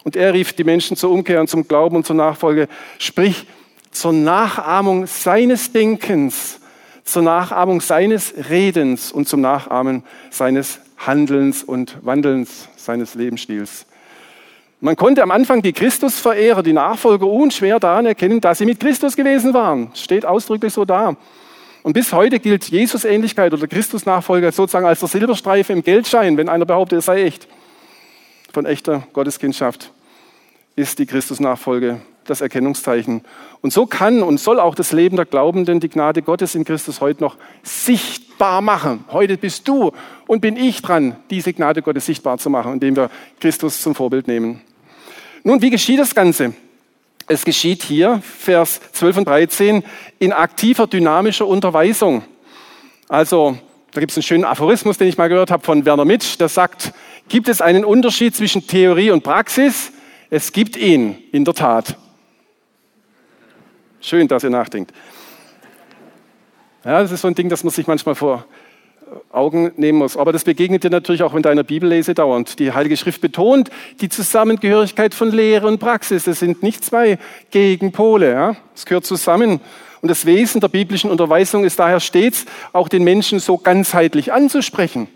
Und er rief die Menschen zur Umkehr und zum Glauben und zur Nachfolge, sprich zur Nachahmung seines Denkens, zur Nachahmung seines Redens und zum Nachahmen seines Handelns und Wandelns, seines Lebensstils. Man konnte am Anfang die Christusverehrer, die Nachfolger unschwer daran erkennen, dass sie mit Christus gewesen waren. Steht ausdrücklich so da. Und bis heute gilt Jesus-Ähnlichkeit oder Christus-Nachfolger sozusagen als der Silberstreifen im Geldschein, wenn einer behauptet, er sei echt. Von echter Gotteskindschaft ist die Christus-Nachfolge das Erkennungszeichen. Und so kann und soll auch das Leben der Glaubenden die Gnade Gottes in Christus heute noch sichtbar machen. Heute bist du und bin ich dran, diese Gnade Gottes sichtbar zu machen, indem wir Christus zum Vorbild nehmen. Nun, wie geschieht das Ganze? Es geschieht hier, Vers 12 und 13, in aktiver dynamischer Unterweisung. Also, da gibt es einen schönen Aphorismus, den ich mal gehört habe von Werner Mitsch, der sagt, gibt es einen Unterschied zwischen Theorie und Praxis? Es gibt ihn, in der Tat. Schön, dass ihr nachdenkt. Ja, das ist so ein Ding, das man sich manchmal vor Augen nehmen muss. Aber das begegnet dir natürlich auch in deiner Bibellese dauernd. Die Heilige Schrift betont die Zusammengehörigkeit von Lehre und Praxis. Das sind nicht zwei Gegenpole. Ja? Es gehört zusammen. Und das Wesen der biblischen Unterweisung ist daher stets, auch den Menschen so ganzheitlich anzusprechen.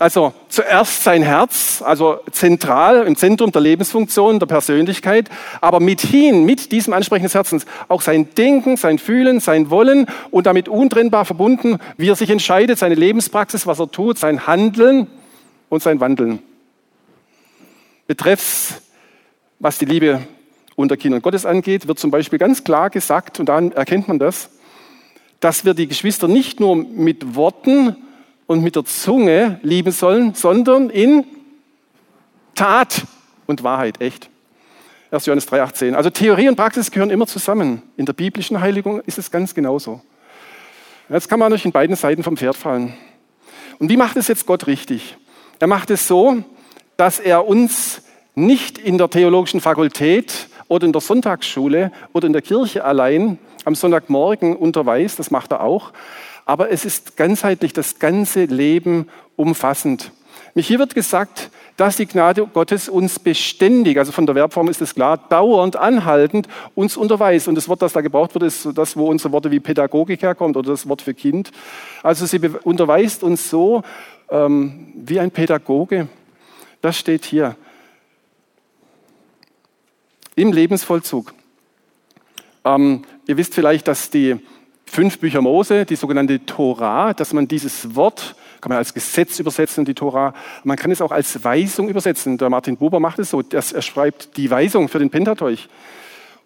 Also zuerst sein Herz, also zentral im Zentrum der Lebensfunktion, der Persönlichkeit, aber mithin, mit diesem Ansprechen des Herzens, auch sein Denken, sein Fühlen, sein Wollen und damit untrennbar verbunden, wie er sich entscheidet, seine Lebenspraxis, was er tut, sein Handeln und sein Wandeln. Betreffs, was die Liebe unter Kindern Gottes angeht, wird zum Beispiel ganz klar gesagt, und daran erkennt man das, dass wir die Geschwister nicht nur mit Worten und mit der Zunge lieben sollen, sondern in Tat und Wahrheit, echt. 1. Johannes 3,18. Also Theorie und Praxis gehören immer zusammen. In der biblischen Heiligung ist es ganz genauso. Jetzt kann man natürlich in beiden Seiten vom Pferd fallen. Und wie macht es jetzt Gott richtig? Er macht es so, dass er uns nicht in der theologischen Fakultät oder in der Sonntagsschule oder in der Kirche allein am Sonntagmorgen unterweist, das macht er auch, aber es ist ganzheitlich das ganze Leben umfassend. Hier wird gesagt, dass die Gnade Gottes uns beständig, also von der Verbform ist es klar, dauernd, anhaltend uns unterweist. Und das Wort, das da gebraucht wird, ist das, wo unsere Worte wie Pädagogik herkommt oder das Wort für Kind. Also sie unterweist uns so ähm, wie ein Pädagoge. Das steht hier. Im Lebensvollzug. Ähm, ihr wisst vielleicht, dass die fünf Bücher Mose, die sogenannte Tora, dass man dieses Wort, kann man als Gesetz übersetzen, die Tora, man kann es auch als Weisung übersetzen. Der Martin Buber macht es so, dass er schreibt die Weisung für den Pentateuch.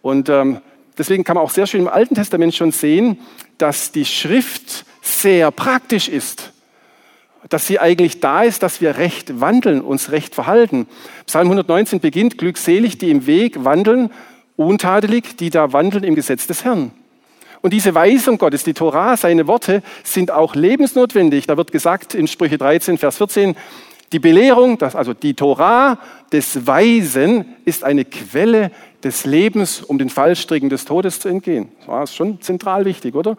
Und ähm, deswegen kann man auch sehr schön im Alten Testament schon sehen, dass die Schrift sehr praktisch ist. Dass sie eigentlich da ist, dass wir recht wandeln, uns recht verhalten. Psalm 119 beginnt, glückselig, die im Weg wandeln, untadelig, die da wandeln im Gesetz des Herrn. Und diese Weisung Gottes, die Torah, seine Worte, sind auch lebensnotwendig. Da wird gesagt in Sprüche 13, Vers 14, die Belehrung, also die Torah des Weisen, ist eine Quelle des Lebens, um den Fallstricken des Todes zu entgehen. Das ist schon zentral wichtig, oder?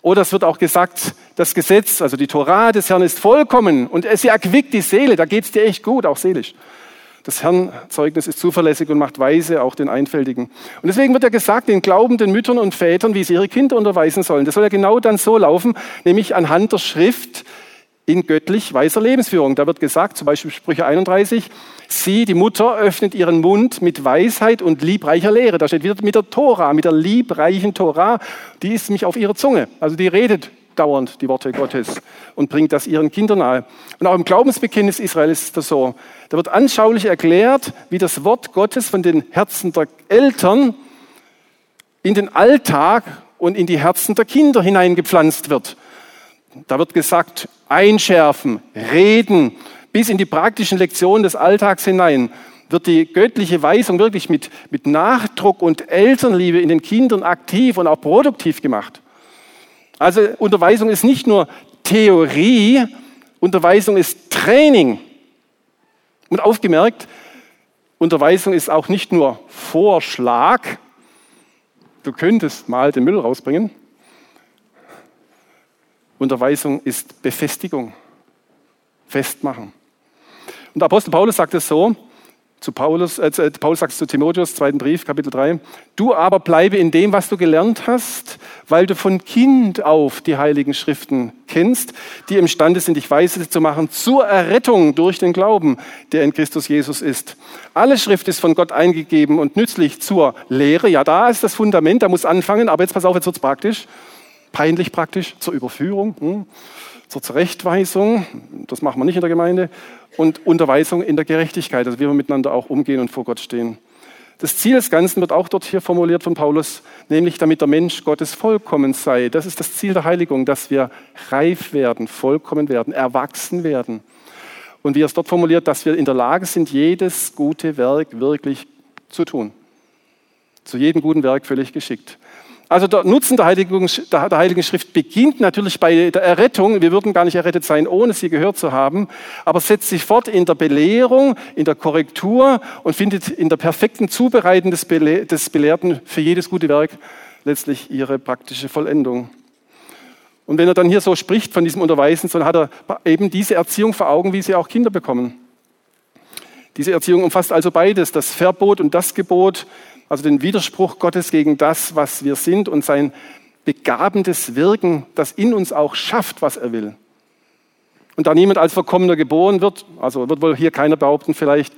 Oder es wird auch gesagt, das Gesetz, also die Torah des Herrn ist vollkommen und sie erquickt die Seele, da geht es dir echt gut, auch seelisch. Das Herrnzeugnis ist zuverlässig und macht weise auch den Einfältigen. Und deswegen wird ja gesagt, den glaubenden Müttern und Vätern, wie sie ihre Kinder unterweisen sollen. Das soll ja genau dann so laufen, nämlich anhand der Schrift in göttlich weiser Lebensführung. Da wird gesagt, zum Beispiel Sprüche 31, sie, die Mutter, öffnet ihren Mund mit Weisheit und liebreicher Lehre. Da steht wieder mit der Tora, mit der liebreichen Tora, die ist mich auf ihrer Zunge. Also die redet dauernd die Worte Gottes und bringt das ihren Kindern nahe. Und auch im Glaubensbekenntnis Israel ist das so. Da wird anschaulich erklärt, wie das Wort Gottes von den Herzen der Eltern in den Alltag und in die Herzen der Kinder hineingepflanzt wird. Da wird gesagt, einschärfen, reden, bis in die praktischen Lektionen des Alltags hinein wird die göttliche Weisung wirklich mit, mit Nachdruck und Elternliebe in den Kindern aktiv und auch produktiv gemacht. Also Unterweisung ist nicht nur Theorie, Unterweisung ist Training. Und aufgemerkt, Unterweisung ist auch nicht nur Vorschlag, du könntest mal den Müll rausbringen. Unterweisung ist Befestigung, Festmachen. Und der Apostel Paulus sagt es so, zu Paulus, äh, Paulus sagt es zu Timotheus, zweiten Brief, Kapitel 3. Du aber bleibe in dem, was du gelernt hast, weil du von Kind auf die heiligen Schriften kennst, die imstande sind, dich weise zu machen zur Errettung durch den Glauben, der in Christus Jesus ist. Alle Schrift ist von Gott eingegeben und nützlich zur Lehre. Ja, da ist das Fundament, da muss anfangen, aber jetzt pass auf, jetzt wird's praktisch. Peinlich praktisch, zur Überführung. Hm zur Zurechtweisung, das machen wir nicht in der Gemeinde, und Unterweisung in der Gerechtigkeit, also wie wir miteinander auch umgehen und vor Gott stehen. Das Ziel des Ganzen wird auch dort hier formuliert von Paulus, nämlich damit der Mensch Gottes vollkommen sei. Das ist das Ziel der Heiligung, dass wir reif werden, vollkommen werden, erwachsen werden. Und wie er es dort formuliert, dass wir in der Lage sind, jedes gute Werk wirklich zu tun. Zu jedem guten Werk völlig geschickt. Also der Nutzen der Heiligen, der Heiligen, Schrift beginnt natürlich bei der Errettung. Wir würden gar nicht errettet sein, ohne sie gehört zu haben, aber setzt sich fort in der Belehrung, in der Korrektur und findet in der perfekten Zubereiten des, des Belehrten für jedes gute Werk letztlich ihre praktische Vollendung. Und wenn er dann hier so spricht von diesem Unterweisen, dann hat er eben diese Erziehung vor Augen, wie sie auch Kinder bekommen. Diese Erziehung umfasst also beides, das Verbot und das Gebot, also den Widerspruch Gottes gegen das, was wir sind und sein begabendes Wirken, das in uns auch schafft, was er will. Und da niemand als Verkommener geboren wird, also wird wohl hier keiner behaupten vielleicht,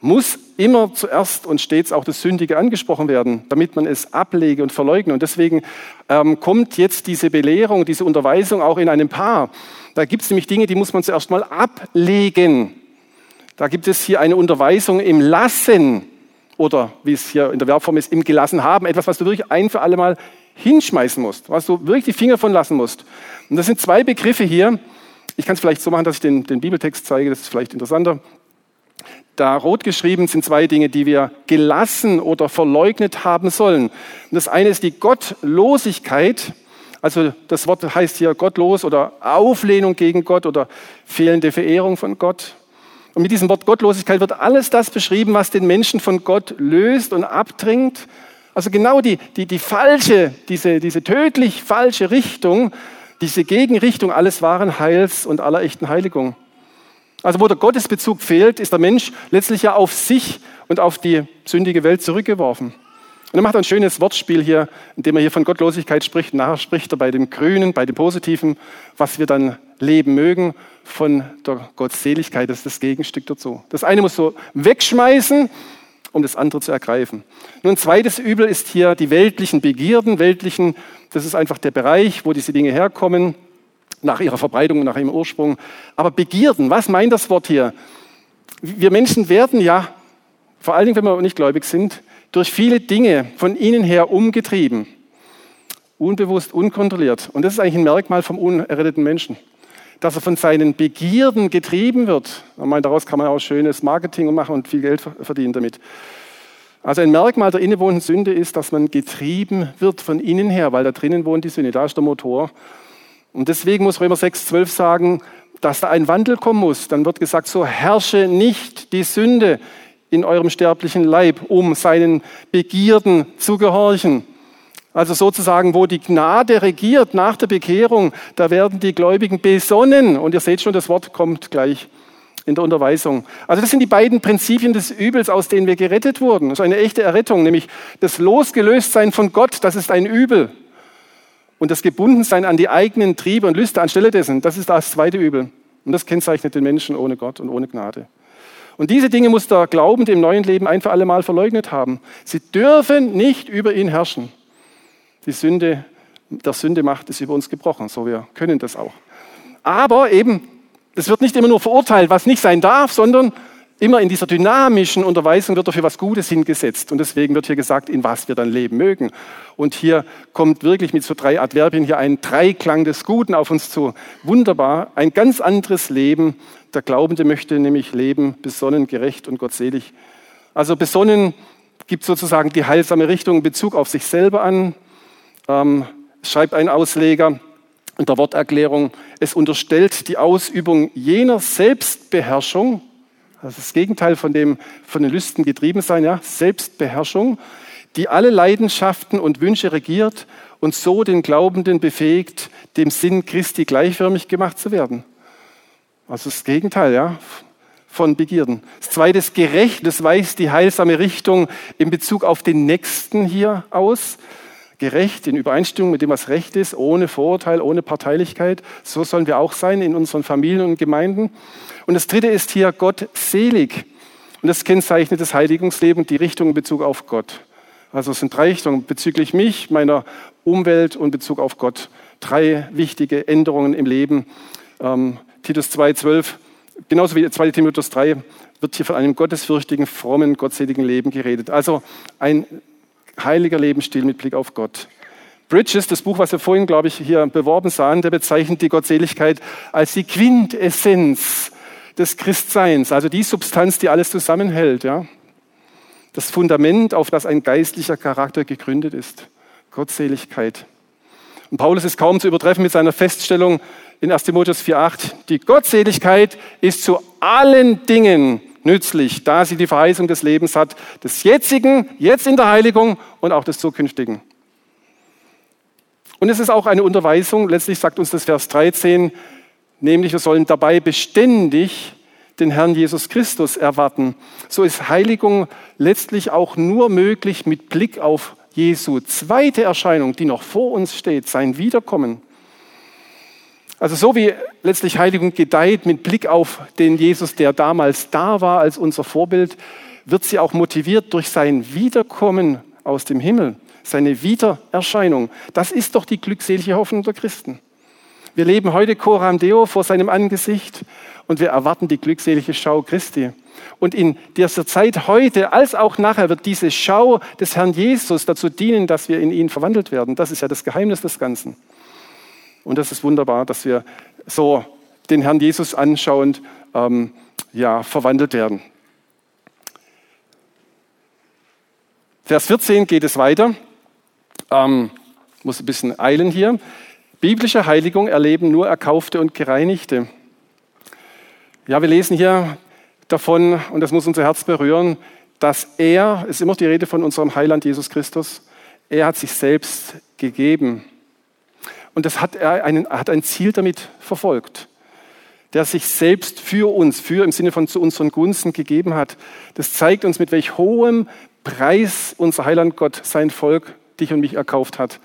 muss immer zuerst und stets auch das Sündige angesprochen werden, damit man es ablege und verleugne. Und deswegen ähm, kommt jetzt diese Belehrung, diese Unterweisung auch in einem Paar. Da gibt es nämlich Dinge, die muss man zuerst mal ablegen. Da gibt es hier eine Unterweisung im Lassen oder wie es hier in der Verbform ist, im Gelassen haben. Etwas, was du wirklich ein für alle Mal hinschmeißen musst, was du wirklich die Finger von lassen musst. Und das sind zwei Begriffe hier. Ich kann es vielleicht so machen, dass ich den, den Bibeltext zeige, das ist vielleicht interessanter. Da rot geschrieben sind zwei Dinge, die wir gelassen oder verleugnet haben sollen. Und das eine ist die Gottlosigkeit. Also das Wort heißt hier gottlos oder Auflehnung gegen Gott oder fehlende Verehrung von Gott. Und mit diesem Wort Gottlosigkeit wird alles das beschrieben, was den Menschen von Gott löst und abdringt. Also genau die, die, die falsche, diese, diese tödlich falsche Richtung, diese Gegenrichtung alles wahren Heils und aller echten Heiligung. Also wo der Gottesbezug fehlt, ist der Mensch letztlich ja auf sich und auf die sündige Welt zurückgeworfen. Und er macht ein schönes Wortspiel hier, indem er hier von Gottlosigkeit spricht. Nachher spricht er bei dem Grünen, bei dem Positiven, was wir dann leben mögen von der Gottseligkeit. Das ist das Gegenstück dazu. Das eine muss so wegschmeißen, um das andere zu ergreifen. Nun, zweites Übel ist hier die weltlichen Begierden. Weltlichen, das ist einfach der Bereich, wo diese Dinge herkommen, nach ihrer Verbreitung, nach ihrem Ursprung. Aber Begierden, was meint das Wort hier? Wir Menschen werden ja, vor allen Dingen, wenn wir nicht gläubig sind, durch viele Dinge von innen her umgetrieben. Unbewusst, unkontrolliert. Und das ist eigentlich ein Merkmal vom unerretteten Menschen dass er von seinen Begierden getrieben wird. Ich meine, daraus kann man auch schönes Marketing machen und viel Geld verdienen damit. Also ein Merkmal der innewohnenden Sünde ist, dass man getrieben wird von innen her, weil da drinnen wohnt die Sünde, da ist der Motor. Und deswegen muss Römer 6, 12 sagen, dass da ein Wandel kommen muss. Dann wird gesagt, so herrsche nicht die Sünde in eurem sterblichen Leib, um seinen Begierden zu gehorchen. Also sozusagen, wo die Gnade regiert nach der Bekehrung, da werden die Gläubigen besonnen. Und ihr seht schon, das Wort kommt gleich in der Unterweisung. Also das sind die beiden Prinzipien des Übels, aus denen wir gerettet wurden. Das ist eine echte Errettung, nämlich das Losgelöstsein von Gott, das ist ein Übel. Und das Gebundensein an die eigenen Triebe und Lüste anstelle dessen, das ist das zweite Übel. Und das kennzeichnet den Menschen ohne Gott und ohne Gnade. Und diese Dinge muss der Glaubende im neuen Leben ein für alle verleugnet haben. Sie dürfen nicht über ihn herrschen. Die Sünde, der Sünde Macht ist über uns gebrochen, so wir können das auch. Aber eben, es wird nicht immer nur verurteilt, was nicht sein darf, sondern immer in dieser dynamischen Unterweisung wird dafür was Gutes hingesetzt. Und deswegen wird hier gesagt, in was wir dann leben mögen. Und hier kommt wirklich mit so drei Adverbien hier ein Dreiklang des Guten auf uns zu. Wunderbar, ein ganz anderes Leben. Der Glaubende möchte nämlich leben, besonnen, gerecht und gottselig. Also besonnen gibt sozusagen die heilsame Richtung in Bezug auf sich selber an, ähm, schreibt ein Ausleger in der Worterklärung, es unterstellt die Ausübung jener Selbstbeherrschung, das ist das Gegenteil von dem von den Lüsten getrieben sein, ja, Selbstbeherrschung, die alle Leidenschaften und Wünsche regiert und so den Glaubenden befähigt, dem Sinn Christi gleichförmig gemacht zu werden. Also das Gegenteil, ja, von Begierden. Das zweite ist gerecht, das weist die heilsame Richtung in Bezug auf den Nächsten hier aus gerecht, in Übereinstimmung mit dem, was Recht ist, ohne Vorurteil, ohne Parteilichkeit. So sollen wir auch sein in unseren Familien und Gemeinden. Und das dritte ist hier Gott selig. Und das kennzeichnet das Heiligungsleben, die Richtung in Bezug auf Gott. Also es sind drei Richtungen bezüglich mich, meiner Umwelt und Bezug auf Gott. Drei wichtige Änderungen im Leben. Ähm, Titus 2,12, genauso wie 2 Timotheus 3, wird hier von einem gottesfürchtigen, frommen, gottseligen Leben geredet. Also ein heiliger Lebensstil mit Blick auf Gott. Bridges, das Buch, was wir vorhin, glaube ich, hier beworben sahen, der bezeichnet die Gottseligkeit als die Quintessenz des Christseins, also die Substanz, die alles zusammenhält. Ja? Das Fundament, auf das ein geistlicher Charakter gegründet ist. Gottseligkeit. Und Paulus ist kaum zu übertreffen mit seiner Feststellung in 1 Timotheus 4,8. Die Gottseligkeit ist zu allen Dingen nützlich, da sie die Verheißung des Lebens hat, des jetzigen, jetzt in der Heiligung und auch des zukünftigen. Und es ist auch eine Unterweisung, letztlich sagt uns das Vers 13, nämlich wir sollen dabei beständig den Herrn Jesus Christus erwarten. So ist Heiligung letztlich auch nur möglich mit Blick auf Jesu zweite Erscheinung, die noch vor uns steht, sein Wiederkommen. Also so wie letztlich Heiligung gedeiht mit Blick auf den Jesus, der damals da war als unser Vorbild, wird sie auch motiviert durch sein Wiederkommen aus dem Himmel, seine Wiedererscheinung. Das ist doch die glückselige Hoffnung der Christen. Wir leben heute Coram Deo vor seinem Angesicht und wir erwarten die glückselige Schau Christi. Und in dieser Zeit heute als auch nachher wird diese Schau des Herrn Jesus dazu dienen, dass wir in ihn verwandelt werden. Das ist ja das Geheimnis des Ganzen. Und das ist wunderbar, dass wir so den Herrn Jesus anschauend ähm, ja, verwandelt werden. Vers 14 geht es weiter. Ähm, muss ein bisschen eilen hier. Biblische Heiligung erleben nur Erkaufte und Gereinigte. Ja, wir lesen hier davon, und das muss unser Herz berühren, dass er, ist immer die Rede von unserem Heiland Jesus Christus, er hat sich selbst gegeben. Und das hat er einen, hat ein Ziel damit verfolgt, der sich selbst für uns, für im Sinne von zu unseren Gunsten gegeben hat. Das zeigt uns, mit welch hohem Preis unser Heiland Gott sein Volk, dich und mich erkauft hat.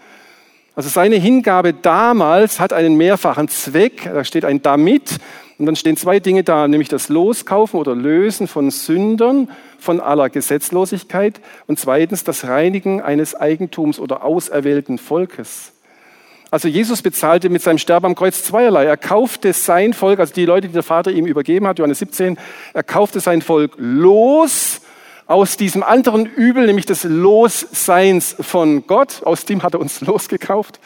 Also seine Hingabe damals hat einen mehrfachen Zweck. Da steht ein damit und dann stehen zwei Dinge da, nämlich das Loskaufen oder Lösen von Sündern, von aller Gesetzlosigkeit und zweitens das Reinigen eines Eigentums oder auserwählten Volkes. Also Jesus bezahlte mit seinem Sterben am Kreuz zweierlei. Er kaufte sein Volk, also die Leute, die der Vater ihm übergeben hat, Johannes 17, er kaufte sein Volk los aus diesem anderen Übel, nämlich des Losseins von Gott. Aus dem hat er uns losgekauft.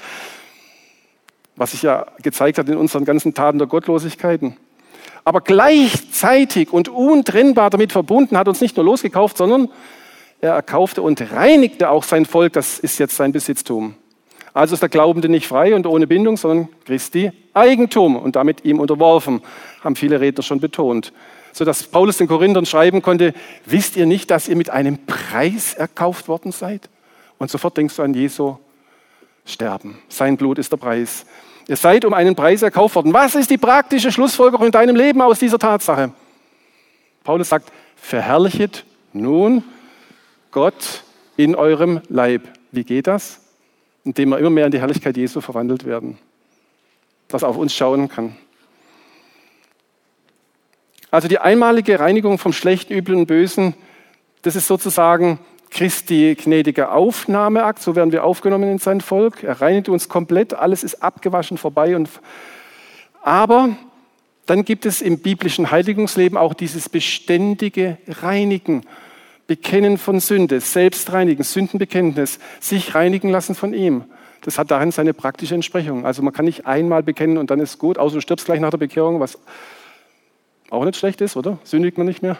Was sich ja gezeigt hat in unseren ganzen Taten der Gottlosigkeiten. Aber gleichzeitig und untrennbar damit verbunden hat uns nicht nur losgekauft, sondern er erkaufte und reinigte auch sein Volk. Das ist jetzt sein Besitztum. Also ist der Glaubende nicht frei und ohne Bindung, sondern Christi Eigentum und damit ihm unterworfen, haben viele Redner schon betont. Sodass Paulus den Korinthern schreiben konnte, wisst ihr nicht, dass ihr mit einem Preis erkauft worden seid? Und sofort denkst du an Jesu Sterben. Sein Blut ist der Preis. Ihr seid um einen Preis erkauft worden. Was ist die praktische Schlussfolgerung in deinem Leben aus dieser Tatsache? Paulus sagt, verherrlichet nun Gott in eurem Leib. Wie geht das? Indem wir immer mehr in die Herrlichkeit Jesu verwandelt werden, das auf uns schauen kann. Also die einmalige Reinigung vom Schlechten, Üblen und Bösen, das ist sozusagen Christi gnädiger Aufnahmeakt, so werden wir aufgenommen in sein Volk. Er reinigt uns komplett, alles ist abgewaschen vorbei. Und aber dann gibt es im biblischen Heiligungsleben auch dieses beständige Reinigen. Bekennen von Sünde, selbst reinigen, Sündenbekenntnis, sich reinigen lassen von ihm. Das hat darin seine praktische Entsprechung. Also man kann nicht einmal bekennen und dann ist gut, außer du stirbst gleich nach der Bekehrung, was auch nicht schlecht ist, oder? Sündigt man nicht mehr?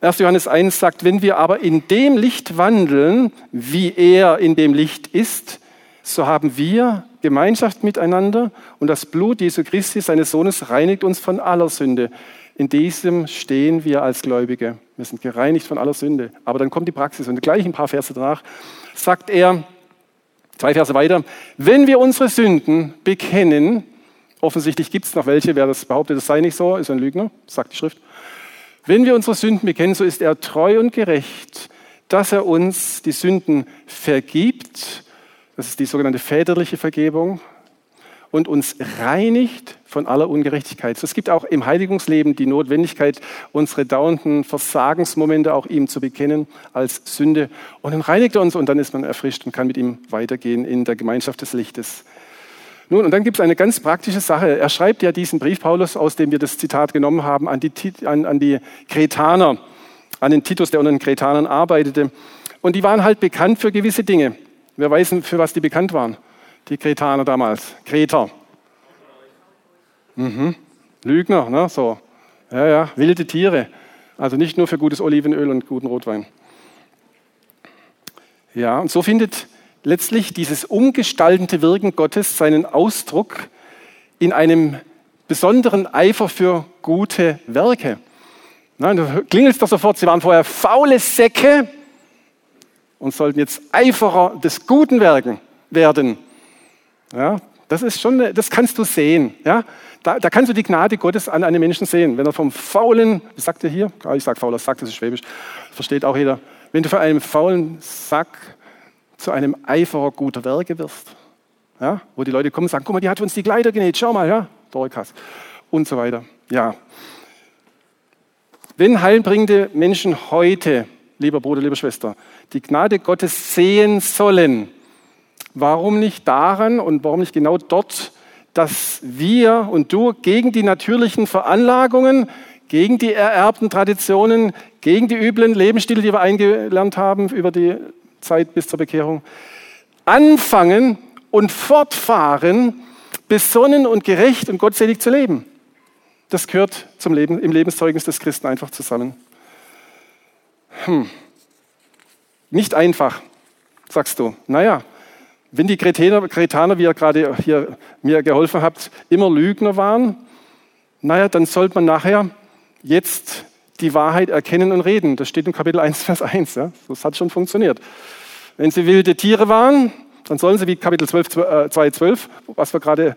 1. Johannes 1 sagt, wenn wir aber in dem Licht wandeln, wie er in dem Licht ist, so haben wir Gemeinschaft miteinander und das Blut Jesu Christi, seines Sohnes, reinigt uns von aller Sünde. In diesem stehen wir als Gläubige. Wir sind gereinigt von aller Sünde. Aber dann kommt die Praxis und gleich ein paar Verse danach sagt er, zwei Verse weiter, wenn wir unsere Sünden bekennen, offensichtlich gibt es noch welche, wer das behauptet, das sei nicht so, ist ein Lügner, sagt die Schrift. Wenn wir unsere Sünden bekennen, so ist er treu und gerecht, dass er uns die Sünden vergibt. Das ist die sogenannte väterliche Vergebung und uns reinigt von aller Ungerechtigkeit. Es gibt auch im Heiligungsleben die Notwendigkeit, unsere dauernden Versagensmomente auch ihm zu bekennen als Sünde. Und dann reinigt er uns und dann ist man erfrischt und kann mit ihm weitergehen in der Gemeinschaft des Lichtes. Nun, und dann gibt es eine ganz praktische Sache. Er schreibt ja diesen Brief, Paulus, aus dem wir das Zitat genommen haben, an die, an, an die Kretaner, an den Titus, der unter den Kretanern arbeitete. Und die waren halt bekannt für gewisse Dinge. Wir wissen, für was die bekannt waren die Kretaner damals. Kreter. Mhm. Lügner, ne? so. Ja, ja, wilde Tiere. Also nicht nur für gutes Olivenöl und guten Rotwein. Ja, und so findet letztlich dieses umgestaltende Wirken Gottes seinen Ausdruck in einem besonderen Eifer für gute Werke. Na, du klingelst doch sofort, sie waren vorher faule Säcke und sollten jetzt Eiferer des Guten werken. werden. Ja, das ist schon, das kannst du sehen. Ja, da, da kannst du die Gnade Gottes an einem Menschen sehen. Wenn er vom faulen, wie sagt er hier? Ich sage fauler Sack, das ist schwäbisch, versteht auch jeder. Wenn du von einem faulen Sack zu einem Eiferer guter Werke wirst, ja, wo die Leute kommen und sagen, guck mal, die hat uns die Kleider genäht, schau mal, ja, Dorkas und so weiter. Ja. Wenn heilbringende Menschen heute, lieber Bruder, liebe Schwester, die Gnade Gottes sehen sollen, warum nicht daran und warum nicht genau dort, dass wir und du gegen die natürlichen Veranlagungen, gegen die ererbten Traditionen, gegen die üblen Lebensstile, die wir eingelernt haben über die Zeit bis zur Bekehrung, anfangen und fortfahren, besonnen und gerecht und gottselig zu leben. Das gehört zum Leben, im Lebenszeugnis des Christen einfach zusammen. Hm. Nicht einfach, sagst du. Naja, wenn die Kretaner, Kretaner, wie ihr gerade hier mir geholfen habt, immer Lügner waren, naja, dann sollte man nachher jetzt die Wahrheit erkennen und reden. Das steht im Kapitel 1, Vers 1. Ja? Das hat schon funktioniert. Wenn sie wilde Tiere waren, dann sollen sie, wie Kapitel 12, 2, 12, was wir gerade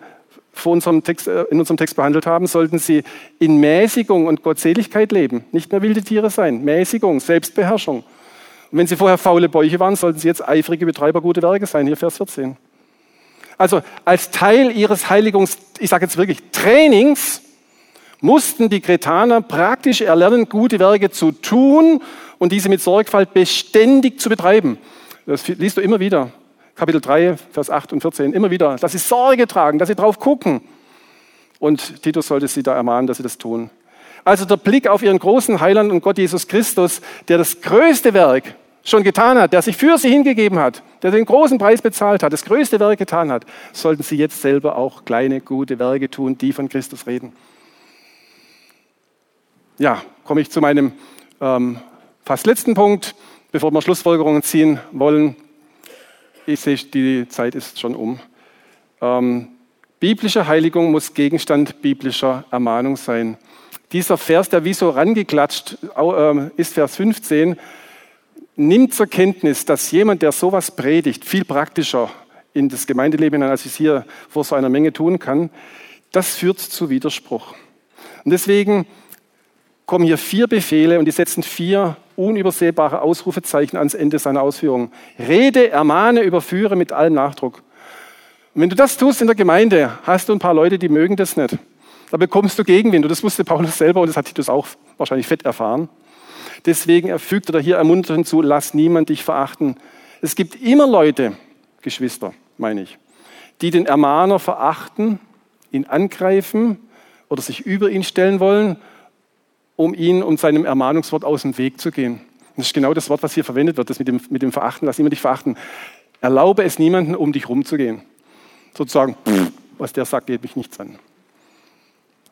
vor unserem Text, äh, in unserem Text behandelt haben, sollten sie in Mäßigung und Gottseligkeit leben. Nicht mehr wilde Tiere sein. Mäßigung, Selbstbeherrschung. Und wenn sie vorher faule Bäuche waren, sollten sie jetzt eifrige Betreiber gute Werke sein. Hier Vers 14. Also als Teil ihres Heiligungs, ich sage jetzt wirklich, Trainings, mussten die Kretaner praktisch erlernen, gute Werke zu tun und diese mit Sorgfalt beständig zu betreiben. Das liest du immer wieder. Kapitel 3, Vers 8 und 14, immer wieder, dass sie Sorge tragen, dass sie drauf gucken. Und Titus sollte sie da ermahnen, dass sie das tun. Also der Blick auf ihren großen Heiland und Gott Jesus Christus, der das größte Werk schon getan hat, der sich für sie hingegeben hat, der den großen Preis bezahlt hat, das größte Werk getan hat, sollten sie jetzt selber auch kleine, gute Werke tun, die von Christus reden. Ja, komme ich zu meinem ähm, fast letzten Punkt, bevor wir Schlussfolgerungen ziehen wollen. Ich sehe, die Zeit ist schon um. Ähm, biblische Heiligung muss Gegenstand biblischer Ermahnung sein. Dieser Vers, der wie so rangeklatscht ähm, ist, Vers 15, nimmt zur Kenntnis, dass jemand, der sowas predigt, viel praktischer in das Gemeindeleben als ich es hier vor so einer Menge tun kann, das führt zu Widerspruch. Und deswegen kommen hier vier Befehle und die setzen vier unübersehbare Ausrufezeichen ans Ende seiner Ausführungen. Rede, ermahne, überführe mit allem Nachdruck. Und wenn du das tust in der Gemeinde, hast du ein paar Leute, die mögen das nicht. Da bekommst du Gegenwind. Und das wusste Paulus selber und das hat Titus auch wahrscheinlich fett erfahren. Deswegen fügt er hier ermunternd hinzu, lass niemand dich verachten. Es gibt immer Leute, Geschwister, meine ich, die den Ermahner verachten, ihn angreifen oder sich über ihn stellen wollen um ihn und seinem Ermahnungswort aus dem Weg zu gehen. Das ist genau das Wort, was hier verwendet wird, das mit dem, mit dem Verachten. Lass niemand dich verachten. Erlaube es niemandem, um dich rumzugehen. Sozusagen, was der sagt, geht mich nichts an.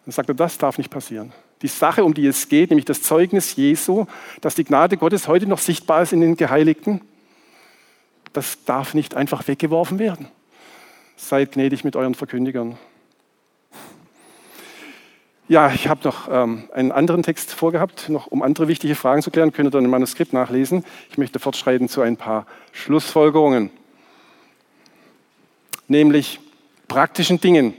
Dann sagt er, das darf nicht passieren. Die Sache, um die es geht, nämlich das Zeugnis Jesu, dass die Gnade Gottes heute noch sichtbar ist in den Geheiligten, das darf nicht einfach weggeworfen werden. Seid gnädig mit euren Verkündigern. Ja, ich habe noch ähm, einen anderen Text vorgehabt, noch um andere wichtige Fragen zu klären, könnt ihr dann im Manuskript nachlesen. Ich möchte fortschreiten zu ein paar Schlussfolgerungen, nämlich praktischen Dingen.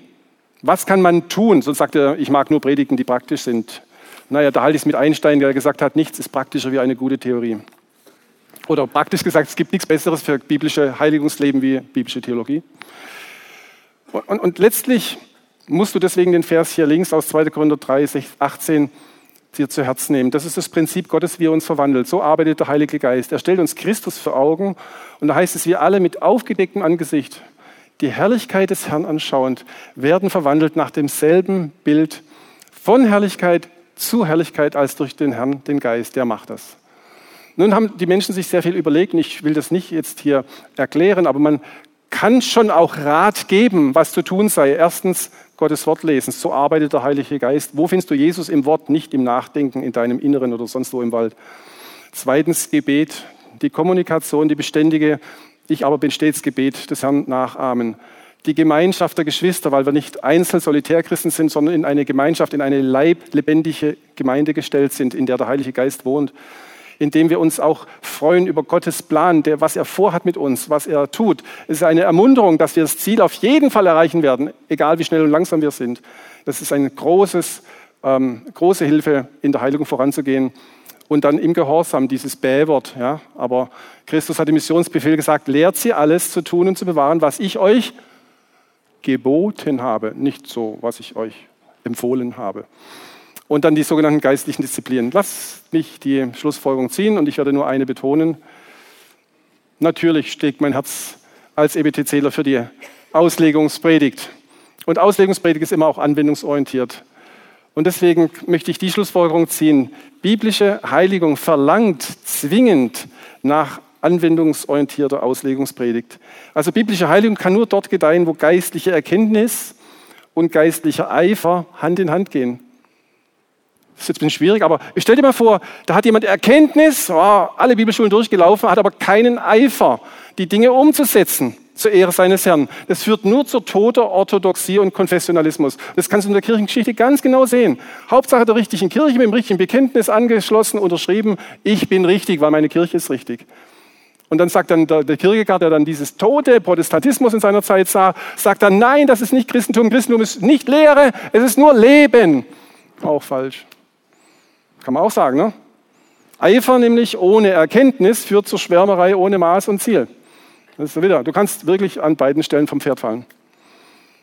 Was kann man tun? Sonst sagt er, ich mag nur Predigen, die praktisch sind. Naja, da halte ich es mit Einstein, der gesagt hat, nichts ist praktischer wie eine gute Theorie. Oder praktisch gesagt, es gibt nichts Besseres für biblische Heiligungsleben wie biblische Theologie. Und, und, letztlich musst du deswegen den Vers hier links aus 2. Korinther 3, 18 dir zu Herzen nehmen. Das ist das Prinzip Gottes, wie er uns verwandelt. So arbeitet der Heilige Geist. Er stellt uns Christus vor Augen und da heißt es, wir alle mit aufgedecktem Angesicht, die Herrlichkeit des Herrn anschauend, werden verwandelt nach demselben Bild von Herrlichkeit zu Herrlichkeit als durch den Herrn, den Geist. Der macht das. Nun haben die Menschen sich sehr viel überlegt und ich will das nicht jetzt hier erklären, aber man kann schon auch Rat geben, was zu tun sei. Erstens Gottes Wort lesen. So arbeitet der Heilige Geist. Wo findest du Jesus im Wort, nicht im Nachdenken, in deinem Inneren oder sonst wo im Wald? Zweitens Gebet, die Kommunikation, die beständige, ich aber bin stets Gebet des Herrn nachahmen. Die Gemeinschaft der Geschwister, weil wir nicht einzeln Solitärchristen sind, sondern in eine Gemeinschaft, in eine leiblebendige Gemeinde gestellt sind, in der der Heilige Geist wohnt. indem wir uns auch freuen über Gottes Plan, der, was er vorhat mit uns, was er tut. Es ist eine Ermunterung, dass wir das Ziel auf jeden Fall erreichen werden, egal wie schnell und langsam wir sind. Das ist eine großes, ähm, große Hilfe, in der Heiligung voranzugehen. Und dann im Gehorsam, dieses Bähwort. Ja? Aber Christus hat im Missionsbefehl gesagt, lehrt sie alles zu tun und zu bewahren, was ich euch geboten habe, nicht so, was ich euch empfohlen habe. Und dann die sogenannten geistlichen Disziplinen. Lass mich die Schlussfolgerung ziehen und ich werde nur eine betonen. Natürlich steckt mein Herz als EBTCler für die Auslegungspredigt. Und Auslegungspredigt ist immer auch anwendungsorientiert. Und deswegen möchte ich die Schlussfolgerung ziehen. Biblische Heiligung verlangt zwingend nach anwendungsorientierter Auslegungspredigt. Also biblische Heiligung kann nur dort gedeihen, wo geistliche Erkenntnis und geistlicher Eifer Hand in Hand gehen. Das ist jetzt ein bisschen schwierig, aber stell dir mal vor, da hat jemand Erkenntnis, oh, alle Bibelschulen durchgelaufen, hat aber keinen Eifer, die Dinge umzusetzen zur Ehre seines Herrn. Das führt nur zur toter Orthodoxie und Konfessionalismus. Das kannst du in der Kirchengeschichte ganz genau sehen. Hauptsache der richtigen Kirche mit dem richtigen Bekenntnis angeschlossen, unterschrieben, ich bin richtig, weil meine Kirche ist richtig. Und dann sagt dann der, der Kierkegaard, der dann dieses tote Protestantismus in seiner Zeit sah, sagt dann, nein, das ist nicht Christentum. Christentum ist nicht Lehre, es ist nur Leben. Auch falsch. Kann man auch sagen, ne? Eifer nämlich ohne Erkenntnis führt zur Schwärmerei ohne Maß und Ziel. Das ist wieder, du kannst wirklich an beiden Stellen vom Pferd fallen.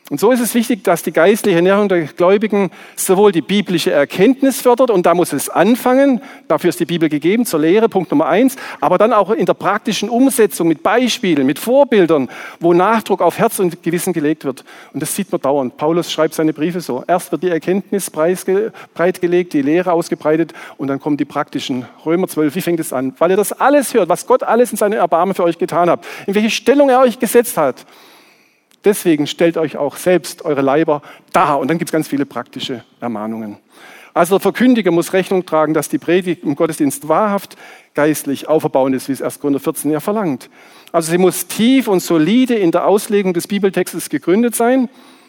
Und so ist es wichtig, dass die geistliche Ernährung der Gläubigen sowohl die biblische Erkenntnis fördert, und da muss es anfangen, dafür ist die Bibel gegeben, zur Lehre, Punkt Nummer eins, aber dann auch in der praktischen Umsetzung mit Beispielen, mit Vorbildern, wo Nachdruck auf Herz und Gewissen gelegt wird. Und das sieht man dauernd. Paulus schreibt seine Briefe so. Erst wird die Erkenntnis breitgelegt, die Lehre ausgebreitet, und dann kommen die praktischen. Römer 12, wie fängt es an? Weil ihr das alles hört, was Gott alles in seinem Erbarmen für euch getan hat, in welche Stellung er euch gesetzt hat. Deswegen stellt euch auch selbst eure Leiber dar. Und dann gibt es ganz viele praktische Ermahnungen. Also der Verkündiger muss Rechnung tragen, dass die Predigt im Gottesdienst wahrhaft geistlich auferbauend ist, wie es 1. Korinther 14 ja verlangt. Also sie muss tief und solide in der Auslegung des Bibeltextes gegründet sein.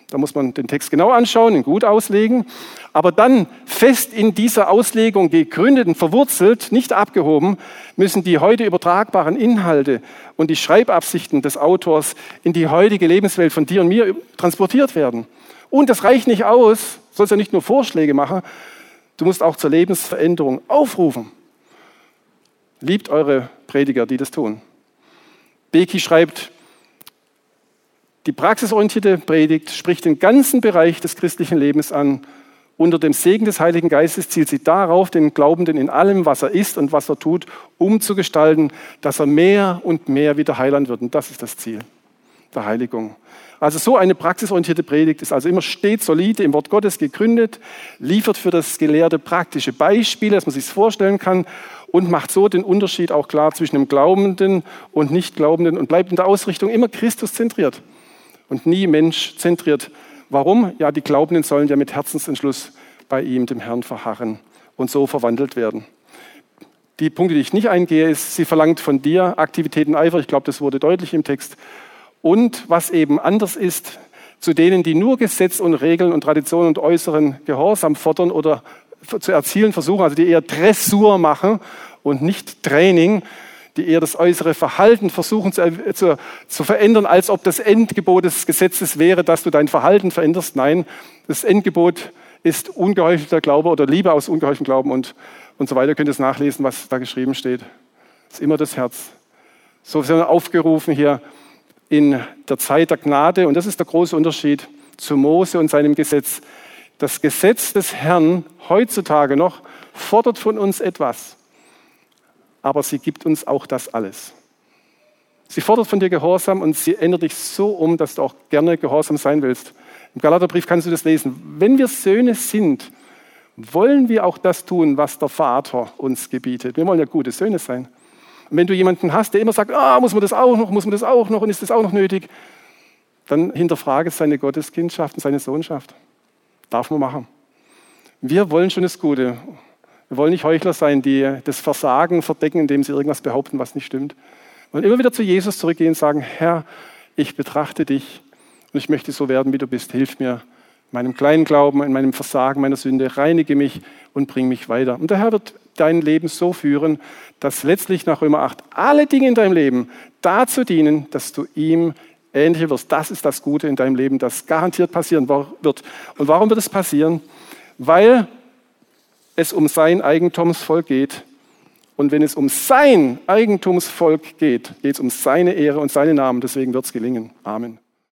Da muss man den Text genau anschauen, ihn gut auslegen. Aber dann fest in dieser Auslegung gegründet und verwurzelt, nicht abgehoben, müssen die heute übertragbaren Inhalte und die Schreibabsichten des Autors in die heutige Lebenswelt von dir und mir transportiert werden. Und das reicht nicht aus, sollst ja nicht nur Vorschläge machen, du musst auch zur Lebensveränderung aufrufen. Liebt eure Prediger, die das tun. Beki schreibt, die praxisorientierte Predigt spricht den ganzen Bereich des christlichen Lebens an. Unter dem Segen des Heiligen Geistes zielt sie darauf, den Glaubenden in allem, was er ist und was er tut, umzugestalten, dass er mehr und mehr wieder Heiland wird. Und das ist das Ziel der Heiligung. Also so eine praxisorientierte Predigt ist also immer stets solide im Wort Gottes gegründet, liefert für das Gelehrte praktische Beispiele, dass man sich vorstellen kann und macht so den Unterschied auch klar zwischen dem Glaubenden und Nichtglaubenden und bleibt in der Ausrichtung immer Christus zentriert und nie menschzentriert. Warum? Ja, die Glaubenden sollen ja mit Herzensentschluss bei ihm, dem Herrn, verharren und so verwandelt werden. Die Punkte, die ich nicht eingehe, ist, sie verlangt von dir Aktivitäten Eifer. Ich glaube, das wurde deutlich im Text. Und was eben anders ist, zu denen, die nur Gesetz und Regeln und Traditionen und äußeren Gehorsam fordern oder zu erzielen versuchen, also die eher Dressur machen und nicht Training, die eher das äußere Verhalten versuchen zu, zu, zu, verändern, als ob das Endgebot des Gesetzes wäre, dass du dein Verhalten veränderst. Nein, das Endgebot ist ungeheuchelter Glaube oder Liebe aus ungeheucheltem Glauben und, und so weiter. Ihr könnt es nachlesen, was da geschrieben steht. Das ist immer das Herz. So sind wir aufgerufen hier in der Zeit der Gnade und das ist der große Unterschied zu Mose und seinem Gesetz. Das Gesetz des Herrn heutzutage noch fordert von uns etwas aber sie gibt uns auch das alles. Sie fordert von dir Gehorsam und sie ändert dich so um, dass du auch gerne gehorsam sein willst. Im Galaterbrief kannst du das lesen. Wenn wir Söhne sind, wollen wir auch das tun, was der Vater uns gebietet. Wir wollen ja gute Söhne sein. Und wenn du jemanden hast, der immer sagt, ah, muss man das auch noch, muss man das auch noch und ist das auch noch nötig, dann hinterfrage seine Gotteskindschaft und seine Sohnschaft. Darf man machen. Wir wollen schon das Gute wir wollen nicht Heuchler sein, die das Versagen verdecken, indem sie irgendwas behaupten, was nicht stimmt. Wollen immer wieder zu Jesus zurückgehen und sagen, Herr, ich betrachte dich und ich möchte so werden, wie du bist. Hilf mir in meinem kleinen Glauben, in meinem Versagen, meiner Sünde, reinige mich und bring mich weiter. Und der Herr wird dein Leben so führen, dass letztlich nach Römer 8 alle Dinge in deinem Leben dazu dienen, dass du ihm ähnlicher wirst. Das ist das Gute in deinem Leben, das garantiert passieren wird. Und warum wird es passieren? Weil es um sein Eigentumsvolk geht. Und wenn es um sein Eigentumsvolk geht, geht es um seine Ehre und seinen Namen. Deswegen wird es gelingen. Amen.